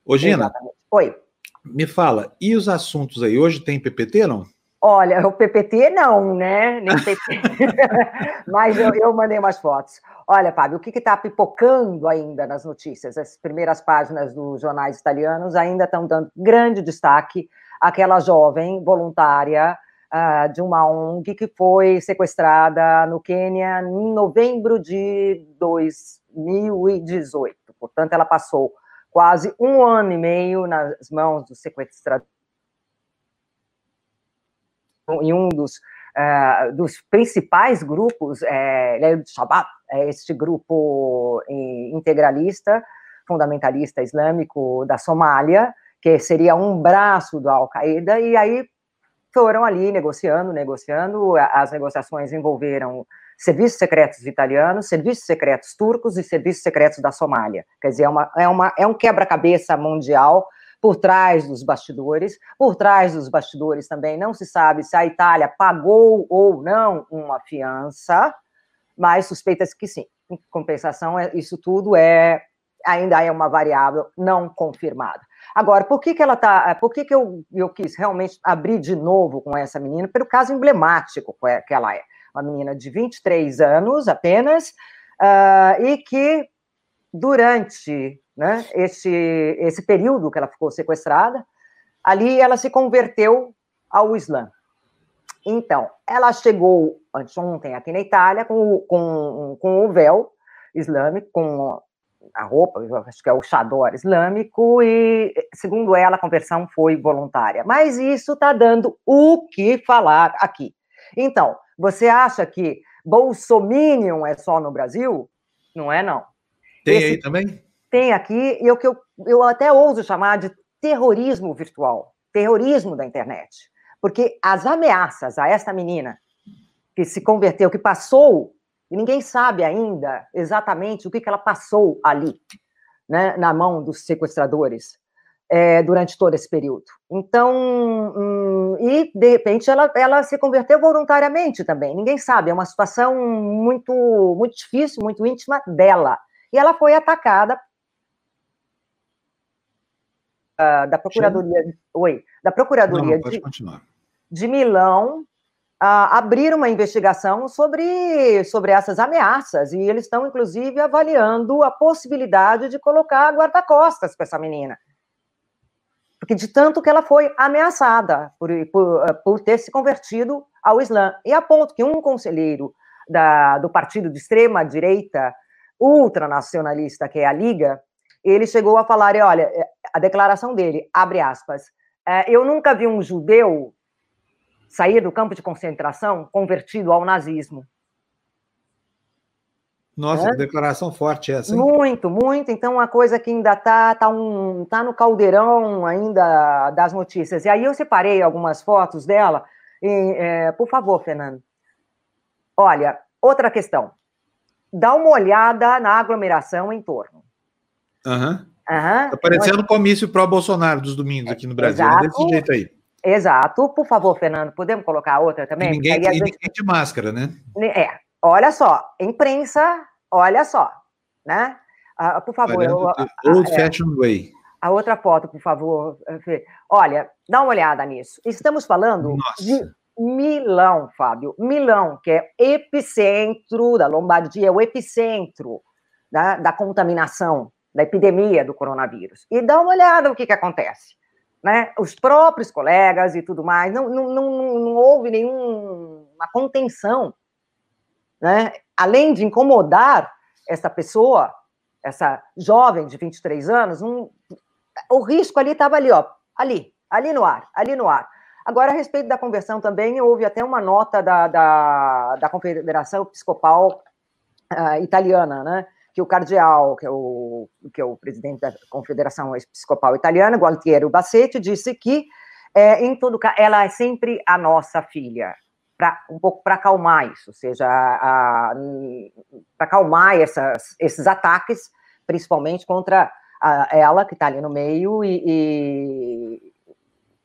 Ô, Gina. Exatamente. Oi. Me fala, e os assuntos aí? Hoje tem PPT, não? Olha, o PPT não, né? Nem PT. Mas eu, eu, mandei umas fotos. Olha, Fábio, o que está pipocando ainda nas notícias? As primeiras páginas dos jornais italianos ainda estão dando grande destaque àquela jovem voluntária uh, de uma ONG que foi sequestrada no Quênia em novembro de 2018. Portanto, ela passou quase um ano e meio nas mãos dos sequestradores. Em um dos, uh, dos principais grupos, é, Shabbat, é este grupo integralista, fundamentalista islâmico da Somália, que seria um braço do Al-Qaeda, e aí foram ali negociando, negociando, as negociações envolveram serviços secretos italianos, serviços secretos turcos e serviços secretos da Somália. Quer dizer, é, uma, é, uma, é um quebra-cabeça mundial por trás dos bastidores. Por trás dos bastidores também não se sabe se a Itália pagou ou não uma fiança, mas suspeita-se que sim. Em compensação, é, isso tudo é ainda é uma variável não confirmada. Agora, por que, que ela tá? Por que, que eu, eu quis realmente abrir de novo com essa menina? Pelo caso emblemático que ela é. Uma menina de 23 anos apenas, uh, e que durante né, esse, esse período que ela ficou sequestrada, ali ela se converteu ao Islã. Então, ela chegou anteontem aqui na Itália com, com, com o véu islâmico, com a roupa, acho que é o chador islâmico, e, segundo ela, a conversão foi voluntária. Mas isso está dando o que falar aqui. Então, você acha que Bolsominion é só no Brasil? Não é, não. Tem Esse, aí também? Tem aqui, e o que eu, eu até ouso chamar de terrorismo virtual, terrorismo da internet. Porque as ameaças a esta menina que se converteu, que passou, e ninguém sabe ainda exatamente o que, que ela passou ali, né, na mão dos sequestradores. É, durante todo esse período. Então, hum, e de repente ela, ela se converteu voluntariamente também. Ninguém sabe, é uma situação muito, muito difícil, muito íntima dela e ela foi atacada uh, da Procuradoria. Sim. Oi, da Procuradoria Não, de, de Milão. Uh, abrir uma investigação sobre, sobre essas ameaças, e eles estão, inclusive, avaliando a possibilidade de colocar guarda-costas para essa menina. Porque de tanto que ela foi ameaçada por, por, por ter se convertido ao Islã. E a ponto que um conselheiro da, do partido de extrema-direita ultranacionalista, que é a Liga, ele chegou a falar, olha, é, a declaração dele, abre aspas, é, eu nunca vi um judeu sair do campo de concentração convertido ao nazismo. Nossa, é? declaração forte essa. Hein? Muito, muito. Então, uma coisa que ainda está tá um, tá no caldeirão ainda das notícias. E aí eu separei algumas fotos dela. E, é, por favor, Fernando. Olha, outra questão dá uma olhada na aglomeração em torno. Aham. Uhum. Uhum. Tá parecendo o comício pró-Bolsonaro dos domingos aqui no Brasil, Exato. desse jeito aí. Exato. Por favor, Fernando, podemos colocar outra também? E ninguém, e ninguém de máscara, né? É. Olha só, imprensa, olha só, né? Ah, por favor. Eu, old é, fashion way. A outra foto, por favor, Fê. Olha, dá uma olhada nisso. Estamos falando Nossa. de Milão, Fábio. Milão, que é epicentro da Lombardia, é o epicentro da, da contaminação, da epidemia do coronavírus. E dá uma olhada no que, que acontece. Né? Os próprios colegas e tudo mais, não, não, não, não houve nenhuma contenção. Né? Além de incomodar essa pessoa, essa jovem de 23 anos, um, o risco ali estava ali, ó, ali, ali no ar, ali no ar. Agora, a respeito da conversão também, houve até uma nota da, da, da Confederação Episcopal uh, Italiana, né? que o cardeal, que é o, que é o presidente da Confederação Episcopal Italiana, Gualtiero Bassetti, disse que, é, em todo caso, ela é sempre a nossa filha, um pouco para acalmar isso, ou seja, para acalmar essas, esses ataques, principalmente contra a, ela, que está ali no meio, e,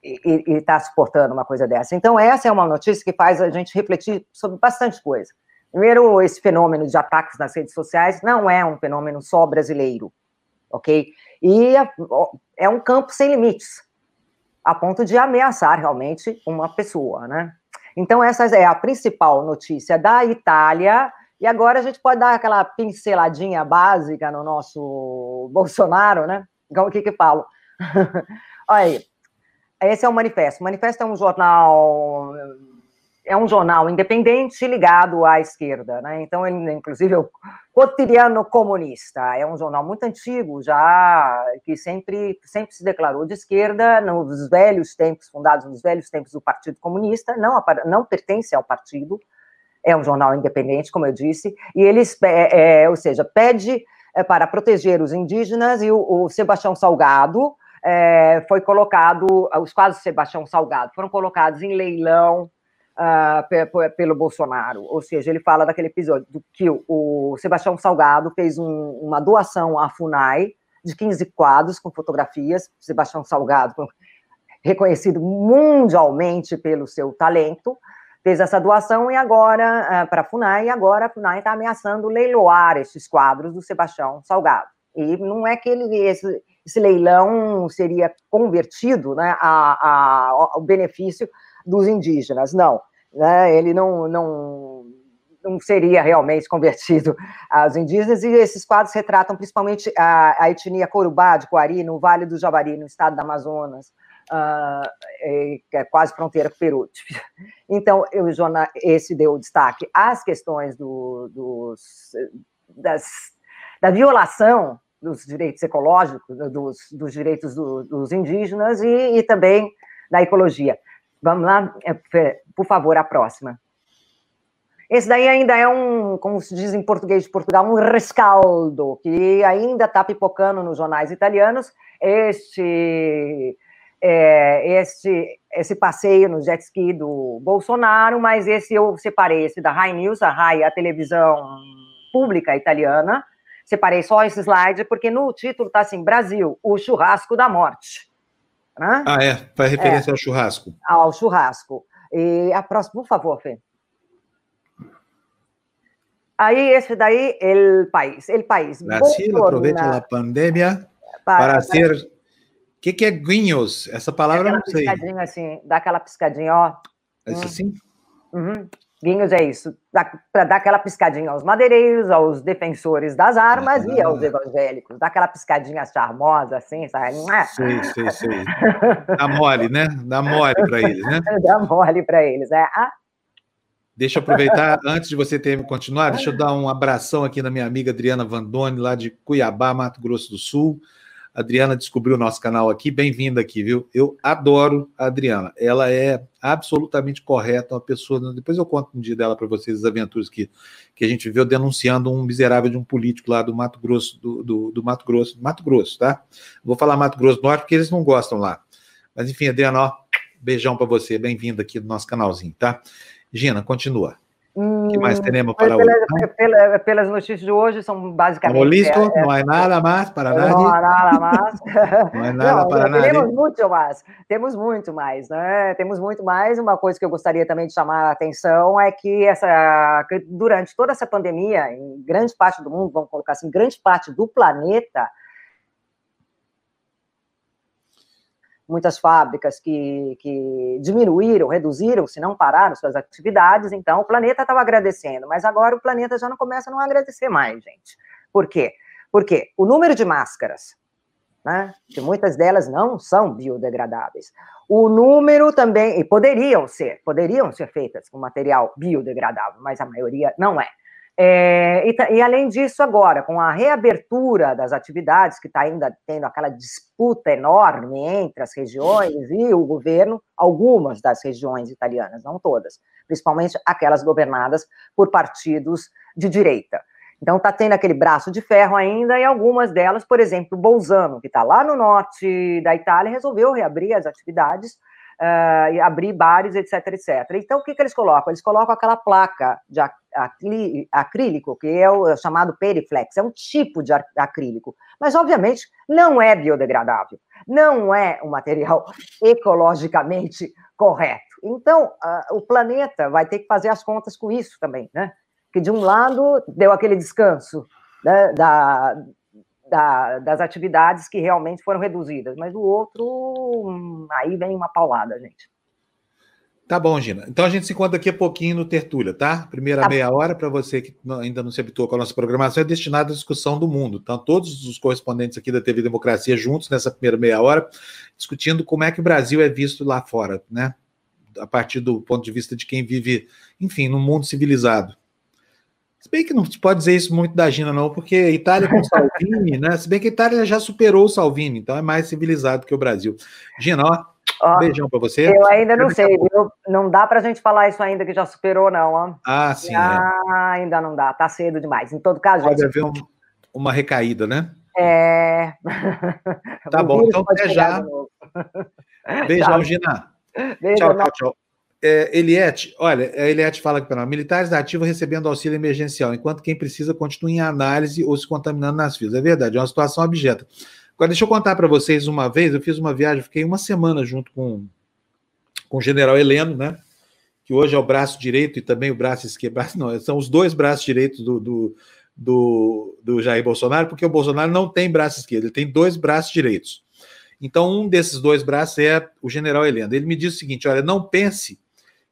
está suportando uma coisa dessa. Então, essa é uma notícia que faz a gente refletir sobre bastante coisa. Primeiro, esse fenômeno de ataques nas redes sociais não é um fenômeno só brasileiro, ok? E é um campo sem limites, a ponto de ameaçar realmente uma pessoa, né? Então, essa é a principal notícia da Itália. E agora a gente pode dar aquela pinceladinha básica no nosso Bolsonaro, né? O que que falo? Olha aí, esse é o Manifesto. O Manifesto é um jornal é um jornal independente ligado à esquerda, né? Então ele, inclusive, é o Cotidiano Comunista. É um jornal muito antigo, já que sempre sempre se declarou de esquerda nos velhos tempos, fundados nos velhos tempos do Partido Comunista. Não não pertence ao partido. É um jornal independente, como eu disse, e eles, é, é, ou seja, pede é, para proteger os indígenas e o, o Sebastião Salgado é, foi colocado, os quadros Sebastião Salgado foram colocados em leilão uh, pelo Bolsonaro. Ou seja, ele fala daquele episódio do que o, Sebastião Salgado fez um, uma doação à FUNAI de 15 quadros com fotografias. Sebastião Salgado, reconhecido mundialmente pelo seu talento, fez essa doação e agora uh, para a FUNAI, e agora a FUNAI está ameaçando leiloar esses quadros do Sebastião Salgado. E não é que ele, esse, esse leilão seria convertido né, a, a, ao benefício dos indígenas. Não, né, ele não, não, não seria realmente convertido aos indígenas, e esses quadros retratam principalmente a, a etnia Corubá de Coari, no Vale do Javari, no estado do Amazonas, uh, é, quase fronteira com o Peru. Então, eu, esse deu destaque às questões do, dos, das, da violação dos direitos ecológicos, dos, dos direitos do, dos indígenas e, e, também da ecologia. Vamos lá, é, por favor, a próxima. Esse daí ainda é um, como se diz em português de Portugal, um rescaldo, que ainda está pipocando nos jornais italianos. Este, é, este, esse passeio no jet ski do Bolsonaro, mas esse eu separei, esse da Rai News, a Rai, a televisão pública italiana. Separei só esse slide, porque no título está assim: Brasil, o churrasco da morte. Né? Ah, é? Faz referência é, ao churrasco. Ao churrasco. E a próxima, por favor, Fê. Aí, esse daí, el país. El país. Brasil aproveita a pandemia para, para ser... O que, que é guinhos? Essa palavra eu não sei. Assim, dá aquela piscadinha, ó. É isso assim? Uhum. Guinhos é isso, para dar aquela piscadinha aos madeireiros, aos defensores das armas ah, e aos evangélicos, dar aquela piscadinha charmosa, assim, sabe? Sei, sei, sei. Dá mole, né? Dá mole para eles, né? Dá mole para eles, é. Ah. Deixa eu aproveitar, antes de você ter continuar, deixa eu dar um abração aqui na minha amiga Adriana Vandoni, lá de Cuiabá, Mato Grosso do Sul. Adriana descobriu o nosso canal aqui, bem-vinda aqui, viu? Eu adoro a Adriana, ela é absolutamente correta, uma pessoa. Depois eu conto um dia dela para vocês as aventuras que, que a gente viu denunciando um miserável de um político lá do Mato Grosso, do, do, do Mato Grosso, Mato Grosso, tá? Vou falar Mato Grosso do Norte porque eles não gostam lá. Mas enfim, Adriana, ó, beijão para você, bem-vinda aqui no nosso canalzinho, tá? Gina, continua. O que mais teremos para hoje? Pela, pelas notícias de hoje, são basicamente. Estamos listos? É, não há nada mais para nada. Não há nada mais. não há nada não, para nada. Temos muito mais. Temos muito mais, né? Temos muito mais. Uma coisa que eu gostaria também de chamar a atenção é que, essa, que durante toda essa pandemia, em grande parte do mundo, vamos colocar assim, grande parte do planeta, muitas fábricas que, que diminuíram, reduziram, se não pararam suas atividades, então o planeta estava agradecendo, mas agora o planeta já não começa a não agradecer mais, gente. Por quê? Porque o número de máscaras, né, que muitas delas não são biodegradáveis, o número também, e poderiam ser, poderiam ser feitas com material biodegradável, mas a maioria não é. É, e, e, além disso, agora, com a reabertura das atividades, que está ainda tendo aquela disputa enorme entre as regiões e o governo, algumas das regiões italianas, não todas, principalmente aquelas governadas por partidos de direita. Então, está tendo aquele braço de ferro ainda, e algumas delas, por exemplo, Bolzano, que está lá no norte da Itália, resolveu reabrir as atividades, uh, abrir bares, etc, etc. Então, o que, que eles colocam? Eles colocam aquela placa de acrílico, que é o chamado periflex, é um tipo de acrílico, mas, obviamente, não é biodegradável, não é um material ecologicamente correto. Então, uh, o planeta vai ter que fazer as contas com isso também, né? que de um lado deu aquele descanso né, da, da, das atividades que realmente foram reduzidas, mas do outro, hum, aí vem uma paulada, gente. Tá bom, Gina. Então a gente se encontra daqui a pouquinho no Tertúlia, tá? Primeira tá meia hora, para você que ainda não se habituou com a nossa programação, é destinada à discussão do mundo. Então, todos os correspondentes aqui da TV Democracia juntos nessa primeira meia hora, discutindo como é que o Brasil é visto lá fora, né? A partir do ponto de vista de quem vive, enfim, num mundo civilizado. Se bem que não se pode dizer isso muito da Gina, não, porque a Itália com Salvini, né? Se bem que a Itália já superou o Salvini, então é mais civilizado que o Brasil. Gina, ó, ó um beijão para você. Eu ainda não sei, viu? Não dá para a gente falar isso ainda que já superou, não, ó. Ah, sim. Ah, é. ainda não dá, tá cedo demais. Em todo caso, pode haver um, uma recaída, né? É. Tá bom, então até já. Beijão, Gina. Beijo, tchau, tchau, tchau. É, Eliette, olha, a Eliette fala aqui para nós: militares da ativa recebendo auxílio emergencial, enquanto quem precisa continua em análise ou se contaminando nas filas. É verdade, é uma situação abjeta. Agora, deixa eu contar para vocês uma vez: eu fiz uma viagem, fiquei uma semana junto com, com o general Heleno, né? Que hoje é o braço direito e também o braço esquerdo. Não, são os dois braços direitos do, do, do, do Jair Bolsonaro, porque o Bolsonaro não tem braço esquerdo, ele tem dois braços direitos. Então, um desses dois braços é o general Heleno. Ele me disse o seguinte: olha, não pense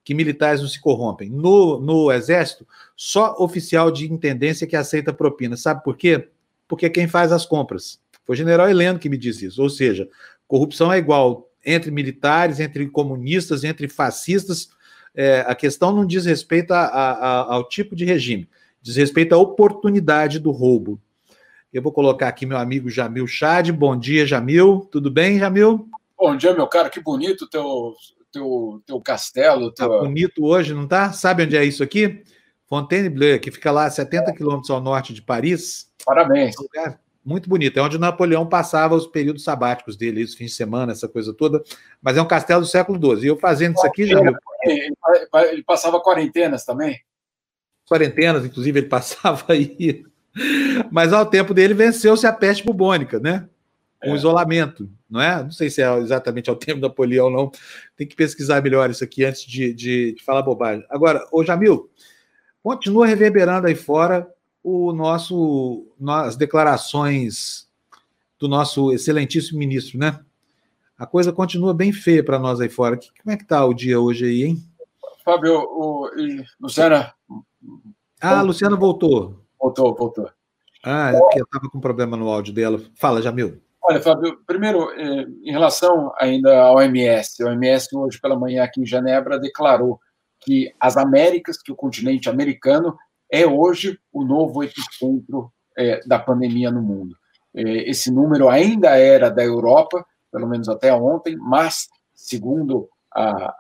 que militares não se corrompem. No, no Exército, só oficial de intendência que aceita propina. Sabe por quê? Porque é quem faz as compras. Foi o general Heleno que me disse isso. Ou seja, corrupção é igual entre militares, entre comunistas, entre fascistas. É, a questão não diz respeito a, a, a, ao tipo de regime, diz respeito à oportunidade do roubo. Eu vou colocar aqui meu amigo Jamil Chad. Bom dia, Jamil. Tudo bem, Jamil? Bom dia, meu cara. Que bonito teu teu, teu castelo. Teu... Tá bonito hoje, não tá? Sabe onde é isso aqui? Fontainebleau, que fica lá a 70 quilômetros ao norte de Paris. Parabéns. É um lugar muito bonito. É onde Napoleão passava os períodos sabáticos dele, os fins de semana, essa coisa toda. Mas é um castelo do século XII. E eu fazendo isso aqui já. Ele passava quarentenas também? Quarentenas, inclusive, ele passava aí. Mas ao tempo dele venceu-se a peste bubônica, né? Com é. isolamento, não é? Não sei se é exatamente ao tempo da Napoleão, não. Tem que pesquisar melhor isso aqui antes de, de, de falar bobagem. Agora, ô Jamil, continua reverberando aí fora o nosso, as declarações do nosso excelentíssimo ministro, né? A coisa continua bem feia para nós aí fora. Como é que está o dia hoje aí, hein? Fábio, o, Luciana. Ah, a Luciana voltou. Voltou, voltou. Ah, é porque estava com problema no áudio dela. Fala, Jamil. Olha, Fábio, primeiro, eh, em relação ainda ao OMS, a OMS hoje pela manhã aqui em Genebra declarou que as Américas, que o continente americano é hoje o novo epicentro eh, da pandemia no mundo. Eh, esse número ainda era da Europa, pelo menos até ontem, mas, segundo a,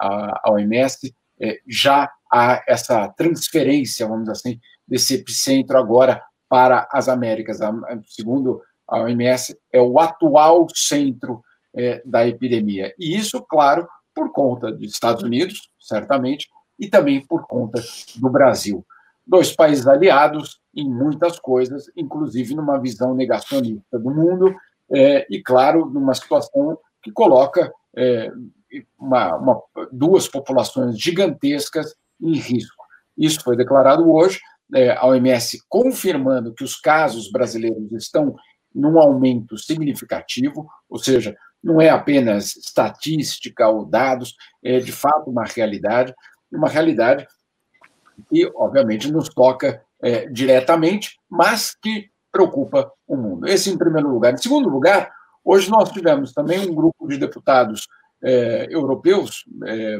a, OMS, já há essa transferência, vamos dizer assim, desse epicentro agora para as Américas. Segundo a OMS é o atual centro é, da epidemia. E isso, claro, por conta dos Estados Unidos, certamente, e também por conta do Brasil. Dois países aliados em muitas coisas, inclusive numa visão negacionista do mundo, é, e, claro, numa situação que coloca é, uma, uma, duas populações gigantescas em risco. Isso foi declarado hoje, é, a OMS confirmando que os casos brasileiros estão num aumento significativo, ou seja, não é apenas estatística ou dados, é de fato uma realidade, uma realidade que, obviamente, nos toca é, diretamente, mas que preocupa o mundo. Esse em primeiro lugar. Em segundo lugar, hoje nós tivemos também um grupo de deputados é, europeus, é,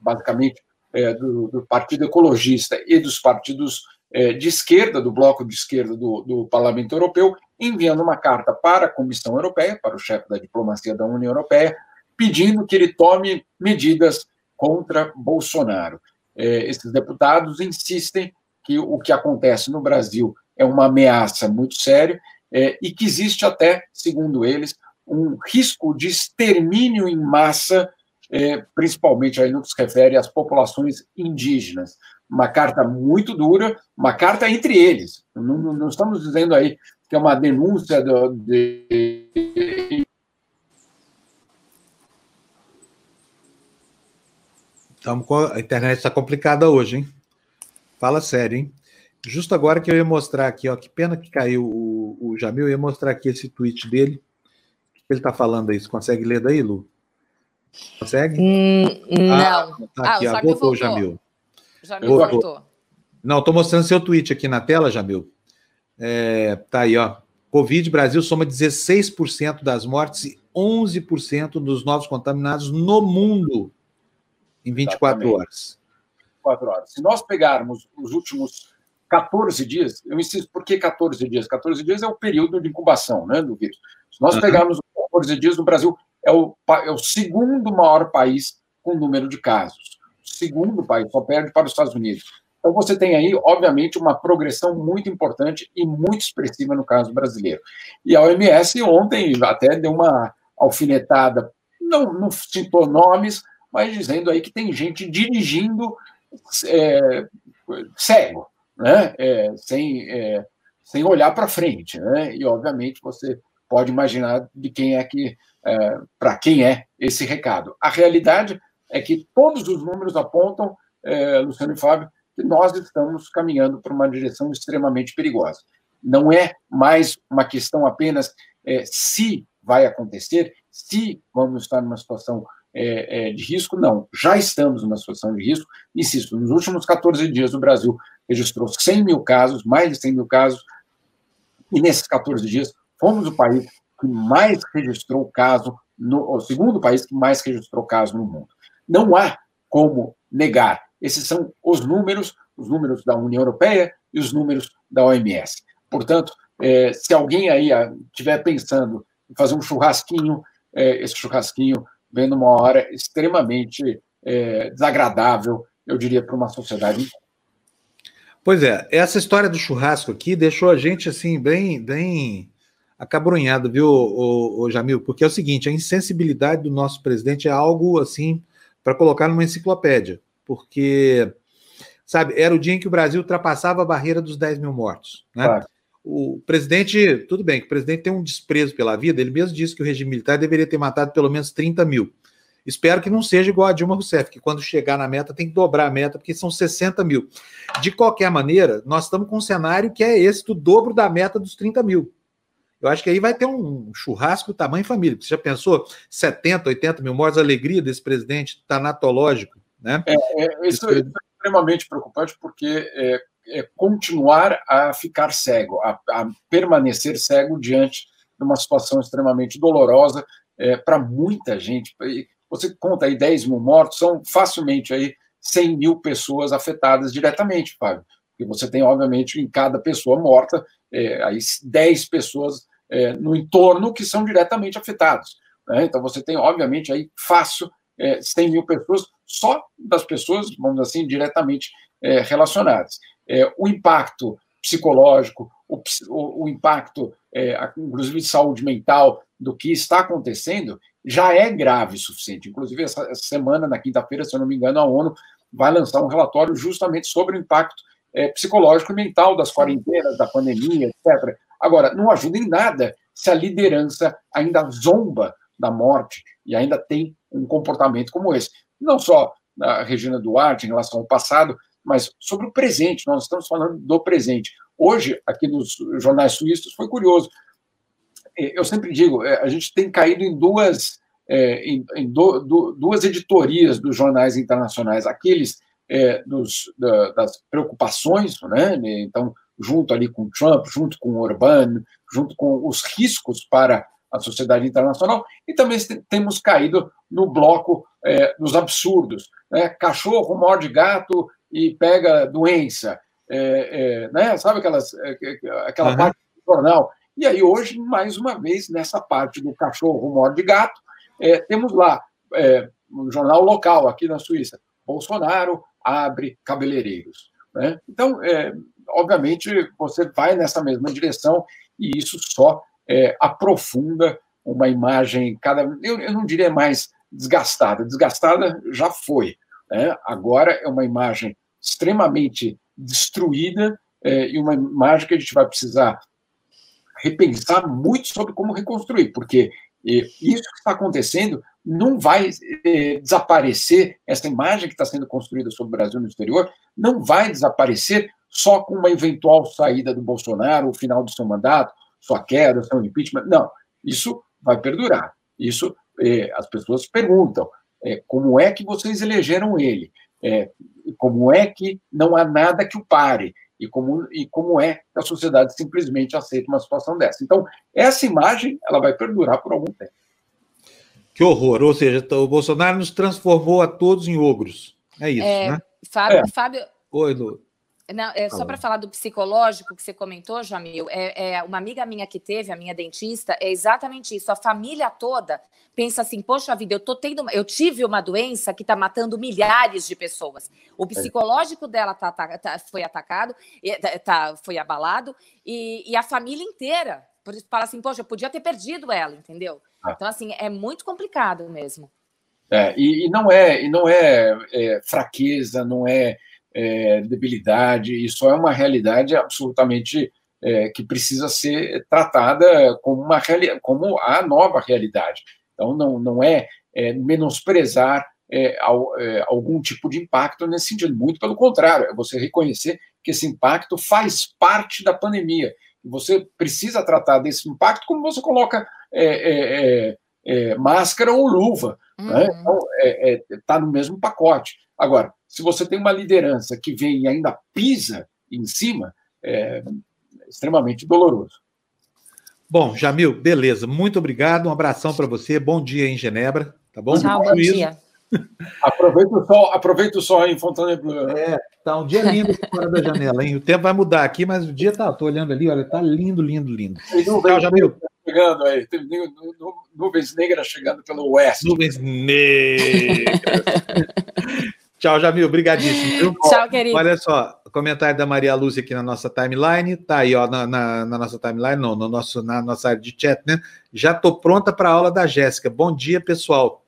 basicamente é, do, do, Partido Ecologista e dos partidos é, de esquerda, do bloco de esquerda do, do, Parlamento Europeu, enviando uma carta para a Comissão Europeia, para o chefe da diplomacia da União Europeia, pedindo que ele tome medidas contra Bolsonaro. É, esses deputados insistem que o que acontece no Brasil é uma ameaça muito séria é, e que existe até, segundo eles, um risco de extermínio em massa, é, principalmente aí no que se refere às populações indígenas. Uma carta muito dura, uma carta entre eles. Não, não, estamos dizendo aí que é uma denúncia do, de. Estamos com a internet está complicada hoje, hein? Fala sério, hein? Justo agora que eu ia mostrar aqui, ó, que pena que caiu o, o Jamil, eu ia mostrar aqui esse tweet dele. O que ele está falando aí? Você consegue ler daí, Lu? Consegue? Hum, ah, não. Tá aqui, ah, ó, voltou o Jamil. Jamil voltou. voltou. Não, estou mostrando seu tweet aqui na tela, Jamil. É, tá aí, ó. Covid Brasil soma 16% das mortes e 11% dos novos contaminados no mundo em 24 Exatamente. horas. 24 horas. Se nós pegarmos os últimos 14 dias, eu insisto, por que 14 dias? 14 dias é o período de incubação né, do vírus. Se nós uhum. pegarmos 14 dias no Brasil, é o, é o segundo maior país com número de casos. Segundo país, só perde para os Estados Unidos. Então você tem aí, obviamente, uma progressão muito importante e muito expressiva no caso brasileiro. E a OMS ontem até deu uma alfinetada, não, não citou nomes, mas dizendo aí que tem gente dirigindo é, cego, né? É, sem, é, sem olhar para frente. Né? E, obviamente, você pode imaginar de quem é que, é, para quem é esse recado. A realidade é que todos os números apontam, é, Luciano e Fábio, que nós estamos caminhando para uma direção extremamente perigosa. Não é mais uma questão apenas é, se vai acontecer, se vamos estar numa situação é, é, de risco, não. Já estamos numa situação de risco. Insisto, nos últimos 14 dias o Brasil registrou 100 mil casos, mais de 100 mil casos, e nesses 14 dias fomos o país que mais registrou caso, no, o segundo país que mais registrou caso no mundo. Não há como negar. Esses são os números, os números da União Europeia e os números da OMS. Portanto, é, se alguém aí estiver pensando em fazer um churrasquinho, é, esse churrasquinho vem numa hora extremamente é, desagradável, eu diria, para uma sociedade. Pois é, essa história do churrasco aqui deixou a gente assim bem, bem acabrunhado, viu, o, o, Jamil? Porque é o seguinte, a insensibilidade do nosso presidente é algo assim para colocar numa enciclopédia, porque sabe, era o dia em que o Brasil ultrapassava a barreira dos 10 mil mortos, né? Claro o presidente, tudo bem, que o presidente tem um desprezo pela vida, ele mesmo disse que o regime militar deveria ter matado pelo menos 30 mil. Espero que não seja igual a Dilma Rousseff, que quando chegar na meta tem que dobrar a meta, porque são 60 mil. De qualquer maneira, nós estamos com um cenário que é esse do dobro da meta dos 30 mil. Eu acho que aí vai ter um churrasco tamanho família. Você já pensou 70, 80 mil mortes, a alegria desse presidente tanatológico, né? É, é, isso, é extremamente preocupante, porque é, é, continuar a ficar cego, a, a, permanecer cego diante de uma situação extremamente dolorosa é, para muita gente. Você conta aí 10 mil mortos, são facilmente aí 100 mil pessoas afetadas diretamente, Fábio. E você tem, obviamente, em cada pessoa morta, é, aí 10 pessoas é, no entorno que são diretamente afetadas. Né? Então, você tem, obviamente, aí fácil é, 100 mil pessoas, só das pessoas, vamos assim, diretamente é, relacionadas é, o impacto psicológico, o, o, o impacto, é, inclusive de saúde mental, do que está acontecendo, já é grave o suficiente. Inclusive, essa, essa semana, na quinta-feira, se eu não me engano, a ONU vai lançar um relatório justamente sobre o impacto é, psicológico e mental das quarentenas, da pandemia, etc. Agora, não ajuda em nada se a liderança ainda zomba da morte e ainda tem um comportamento como esse. Não só a Regina Duarte em relação ao passado, mas sobre o presente, nós estamos falando do presente. Hoje, aqui nos jornais suíços, foi curioso. eu sempre digo, é, a gente tem caído em duas, é, em, duas editorias dos jornais internacionais, aqueles é, dos, da, das preocupações, né? então, junto ali com Trump, junto com Orbán, junto com os riscos para a sociedade internacional, e também temos caído no bloco é, dos absurdos. Né? Cachorro morde gato e pega doença. É, é, né? Sabe aquelas, é, aquela uhum. parte do jornal? E aí, hoje, mais uma vez, nessa parte do cachorro morde gato, é, temos lá, é, um jornal local aqui na Suíça, Bolsonaro abre cabeleireiros. Né? Então, obviamente, você vai nessa mesma direção e isso só é, aprofunda uma imagem cada eu, eu, não diria mais desgastada, desgastada já foi. Né? Agora é uma imagem extremamente destruída é, e uma imagem que a gente vai precisar repensar muito sobre como reconstruir, porque isso que está acontecendo não vai é, desaparecer, essa imagem que está sendo construída sobre o Brasil no exterior, não vai desaparecer só com uma eventual saída do Bolsonaro, o final do seu mandato, sua queda, seu impeachment. Não, isso vai perdurar. Isso é, as pessoas perguntam: é, como é que vocês elegeram ele? É, como é que não há nada que o pare? E como, e como é que a sociedade simplesmente aceita uma situação dessa? Então, essa imagem ela vai perdurar por algum tempo. Que horror! Ou seja, o Bolsonaro nos transformou a todos em ogros. É isso, é, né? Fábio, é. Fábio. Oi, Lu. Não, é só para falar do psicológico que você comentou, Jamil. É, é, uma amiga minha que teve, a minha dentista, é exatamente isso. A família toda pensa assim: poxa vida, eu tô tendo, eu tive uma doença que está matando milhares de pessoas. O é. psicológico dela tá, tá, tá, foi atacado, tá, tá, foi abalado, e, e a família inteira fala assim: poxa, eu podia ter perdido ela, entendeu? Ah. Então, assim, é muito complicado mesmo. É, e, e não é, e não é, é fraqueza, não é é, debilidade, isso é uma realidade absolutamente é, que precisa ser tratada como, uma como a nova realidade. Então, não, não é, é menosprezar é, ao, é, algum tipo de impacto nesse sentido, muito pelo contrário, é você reconhecer que esse impacto faz parte da pandemia. Você precisa tratar desse impacto como você coloca é, máscara ou luva. Né? Uhum. Né? Então, está no mesmo pacote. Agora, se você tem uma liderança que vem e ainda pisa em cima, é extremamente doloroso. Bom, Jamil, beleza. Muito obrigado. Um abração para você. Bom dia em Genebra. Tá bom? Tchau, bom dia. Aproveita o sol, aproveita o sol em Fontainebleau. É, tá um dia lindo fora da janela, hein? O tempo vai mudar aqui, mas o dia tá, tô olhando ali, olha, tá lindo, lindo, lindo. Tchau, Jamil. Chegando aí, tem nuvens negras chegando pelo oeste. Nuvens negras. Tchau, Jamil. Obrigadíssimo. Tchau, querido. Olha só, comentário da Maria Lúcia aqui na nossa timeline. Tá aí, ó, na, na, na nossa timeline, não, no nosso, na nossa área de chat, né? Já tô pronta para a aula da Jéssica. Bom dia, pessoal.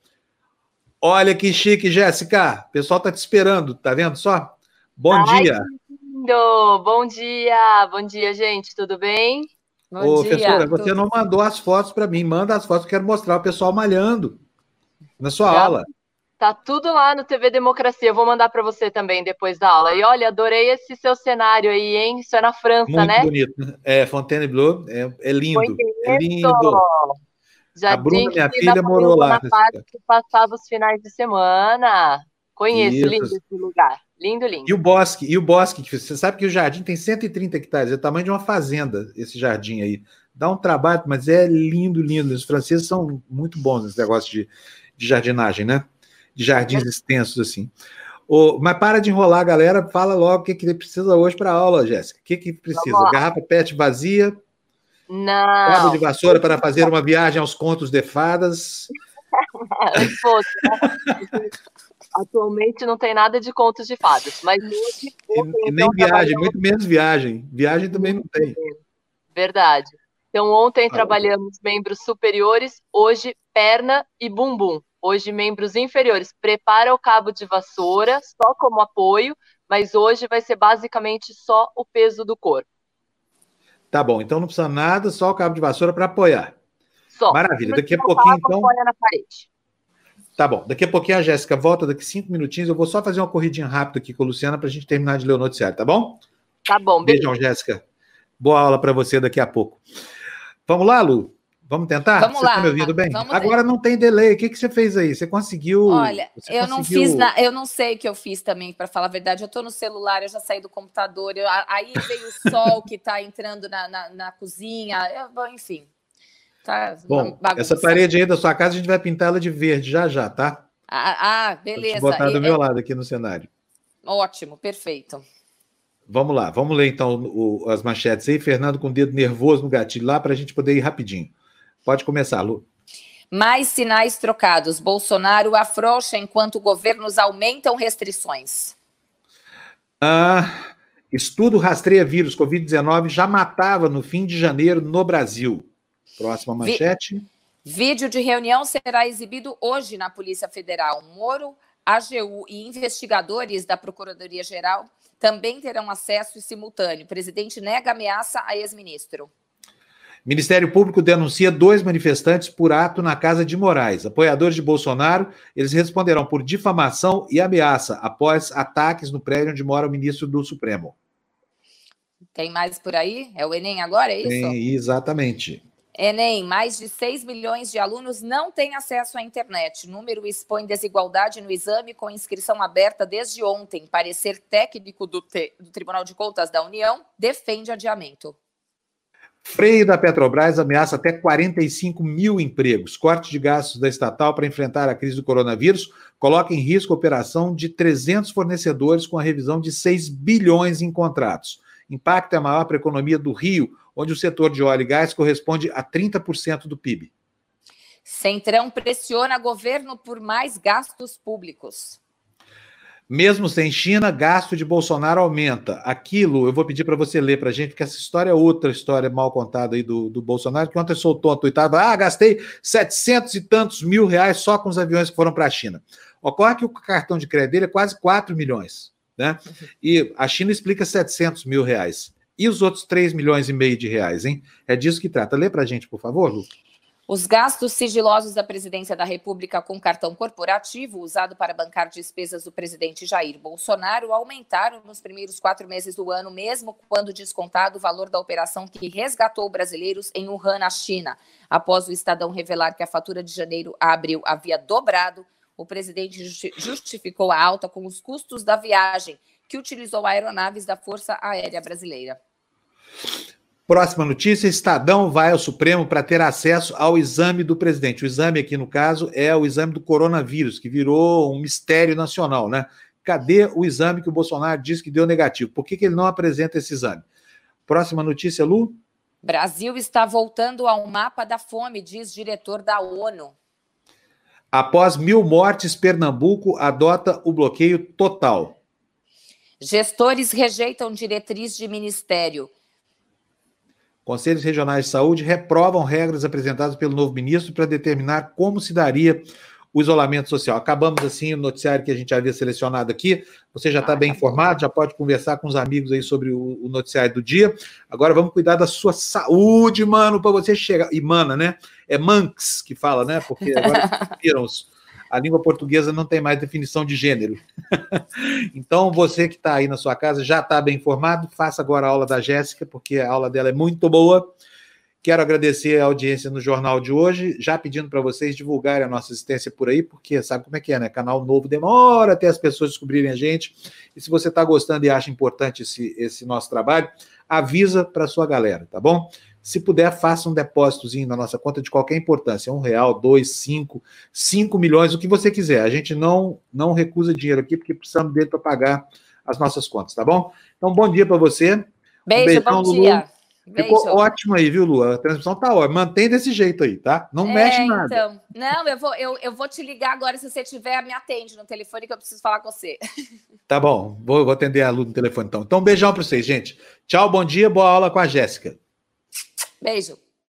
Olha que chique, Jéssica. O pessoal tá te esperando, tá vendo só? Bom Ai, dia. Lindo. Bom dia. Bom dia, gente. Tudo bem? Bom Ô, dia. Professora, você não mandou as fotos para mim. Manda as fotos, quero mostrar o pessoal malhando na sua Já aula. Tá tudo lá no TV Democracia. Eu vou mandar para você também depois da aula. E olha, adorei esse seu cenário aí, hein? Isso é na França, Muito né? bonito. É, Fontainebleau, é, é lindo. É lindo. Já a Bruna, minha filha, morou lá. Na parte que passava os finais de semana. Conheço, Isso. lindo esse lugar. Lindo, lindo. E o bosque, e o bosque, que você sabe que o jardim tem 130 hectares, é o tamanho de uma fazenda, esse jardim aí. Dá um trabalho, mas é lindo, lindo. Os franceses são muito bons nesse negócio de, de jardinagem, né? De jardins extensos assim. O, mas para de enrolar, galera. Fala logo o que, que precisa hoje para a aula, Jéssica. O que, que precisa? Garrafa PET vazia? Não. Cabo de vassoura para fazer uma viagem aos contos de fadas? Pô, Atualmente não tem nada de contos de fadas, mas hoje. E, e nem viagem, muito menos viagem. Viagem também não tem. Verdade. Então, ontem trabalhamos membros superiores, hoje perna e bumbum. Hoje, membros inferiores, prepara o cabo de vassoura só como apoio, mas hoje vai ser basicamente só o peso do corpo. Tá bom, então não precisa nada, só o cabo de vassoura para apoiar. Só. Maravilha, daqui a pouquinho então. Apoia na parede. Tá bom, daqui a pouquinho a Jéssica volta, daqui cinco minutinhos. Eu vou só fazer uma corridinha rápida aqui com a Luciana para a gente terminar de ler o noticiário, tá bom? Tá bom, Beijão, Jéssica. Boa aula para você daqui a pouco. Vamos lá, Lu? Vamos tentar? Vamos você lá. Está me ouvindo bem? Agora não tem delay. O que, que você fez aí? Você conseguiu. Olha, você eu conseguiu... não fiz na... eu não sei o que eu fiz também, para falar a verdade. Eu estou no celular, eu já saí do computador. Eu... Aí veio o sol que está entrando na, na, na cozinha. Eu... Enfim. Tá Bom, essa parede aí da sua casa a gente vai pintar ela de verde já já, tá? Ah, ah beleza. Vou botar do e... meu lado aqui no cenário. Ótimo, perfeito. Vamos lá, vamos ler então o, as manchetes aí. Fernando com o dedo nervoso no gatilho lá para a gente poder ir rapidinho. Pode começar, Lu. Mais sinais trocados. Bolsonaro afrouxa enquanto governos aumentam restrições. Ah, estudo rastreia vírus Covid-19 já matava no fim de janeiro no Brasil. Próxima manchete. Vi vídeo de reunião será exibido hoje na Polícia Federal. Moro, AGU e investigadores da Procuradoria-Geral também terão acesso simultâneo. O presidente nega ameaça a ex-ministro. Ministério Público denuncia dois manifestantes por ato na casa de Moraes. Apoiadores de Bolsonaro, eles responderão por difamação e ameaça após ataques no prédio onde mora o ministro do Supremo. Tem mais por aí? É o Enem agora, é isso? Tem, exatamente. Enem, mais de 6 milhões de alunos não têm acesso à internet. O número expõe desigualdade no exame com inscrição aberta desde ontem. Parecer técnico do, do Tribunal de Contas da União defende adiamento. Freio da Petrobras ameaça até 45 mil empregos. Corte de gastos da estatal para enfrentar a crise do coronavírus coloca em risco a operação de 300 fornecedores com a revisão de 6 bilhões em contratos. Impacto é maior para a economia do Rio, onde o setor de óleo e gás corresponde a 30% do PIB. Centrão pressiona governo por mais gastos públicos. Mesmo sem China, gasto de Bolsonaro aumenta. Aquilo, eu vou pedir para você ler para a gente, porque essa história é outra história mal contada aí do, do Bolsonaro, que ontem soltou a tuitada, ah, gastei 700 e tantos mil reais só com os aviões que foram para a China. Ocorre que o cartão de crédito dele é quase 4 milhões, né? E a China explica 700 mil reais. E os outros 3 milhões e meio de reais, hein? É disso que trata. Lê para a gente, por favor, Lu. Os gastos sigilosos da presidência da República com cartão corporativo, usado para bancar despesas do presidente Jair Bolsonaro, aumentaram nos primeiros quatro meses do ano, mesmo quando descontado o valor da operação que resgatou brasileiros em Wuhan, na China. Após o Estadão revelar que a fatura de janeiro a abril havia dobrado, o presidente justificou a alta com os custos da viagem, que utilizou aeronaves da Força Aérea Brasileira. Próxima notícia: Estadão vai ao Supremo para ter acesso ao exame do presidente. O exame aqui, no caso, é o exame do coronavírus, que virou um mistério nacional, né? Cadê o exame que o Bolsonaro disse que deu negativo? Por que, que ele não apresenta esse exame? Próxima notícia, Lu. Brasil está voltando ao mapa da fome, diz diretor da ONU. Após mil mortes, Pernambuco adota o bloqueio total. Gestores rejeitam diretriz de ministério. Conselhos Regionais de Saúde reprovam regras apresentadas pelo novo ministro para determinar como se daria o isolamento social. Acabamos assim o noticiário que a gente havia selecionado aqui. Você já está bem informado, já pode conversar com os amigos aí sobre o, o noticiário do dia. Agora vamos cuidar da sua saúde, mano, para você chegar. E mana, né? É Manx que fala, né? Porque agora viram os a língua portuguesa não tem mais definição de gênero. então, você que está aí na sua casa já está bem informado, faça agora a aula da Jéssica, porque a aula dela é muito boa. Quero agradecer a audiência no jornal de hoje, já pedindo para vocês divulgarem a nossa existência por aí, porque sabe como é que é, né? Canal novo demora até as pessoas descobrirem a gente. E se você está gostando e acha importante esse, esse nosso trabalho, avisa para sua galera, tá bom? Se puder, faça um depósitozinho na nossa conta de qualquer importância, um real, dois, cinco, cinco milhões, o que você quiser. A gente não não recusa dinheiro aqui porque precisamos dele para pagar as nossas contas, tá bom? Então, bom dia para você. Beijo, um beijão, bom Lulu. dia. Ficou Beijo. ótimo aí, viu, Lu? A transmissão tá ótima. Mantém desse jeito aí, tá? Não é, mexe nada. Então, não, eu vou, eu, eu vou te ligar agora. Se você tiver, me atende no telefone que eu preciso falar com você. Tá bom, vou, vou atender a Lu no telefone então. Então, um beijão para vocês, gente. Tchau, bom dia, boa aula com a Jéssica. Beijo.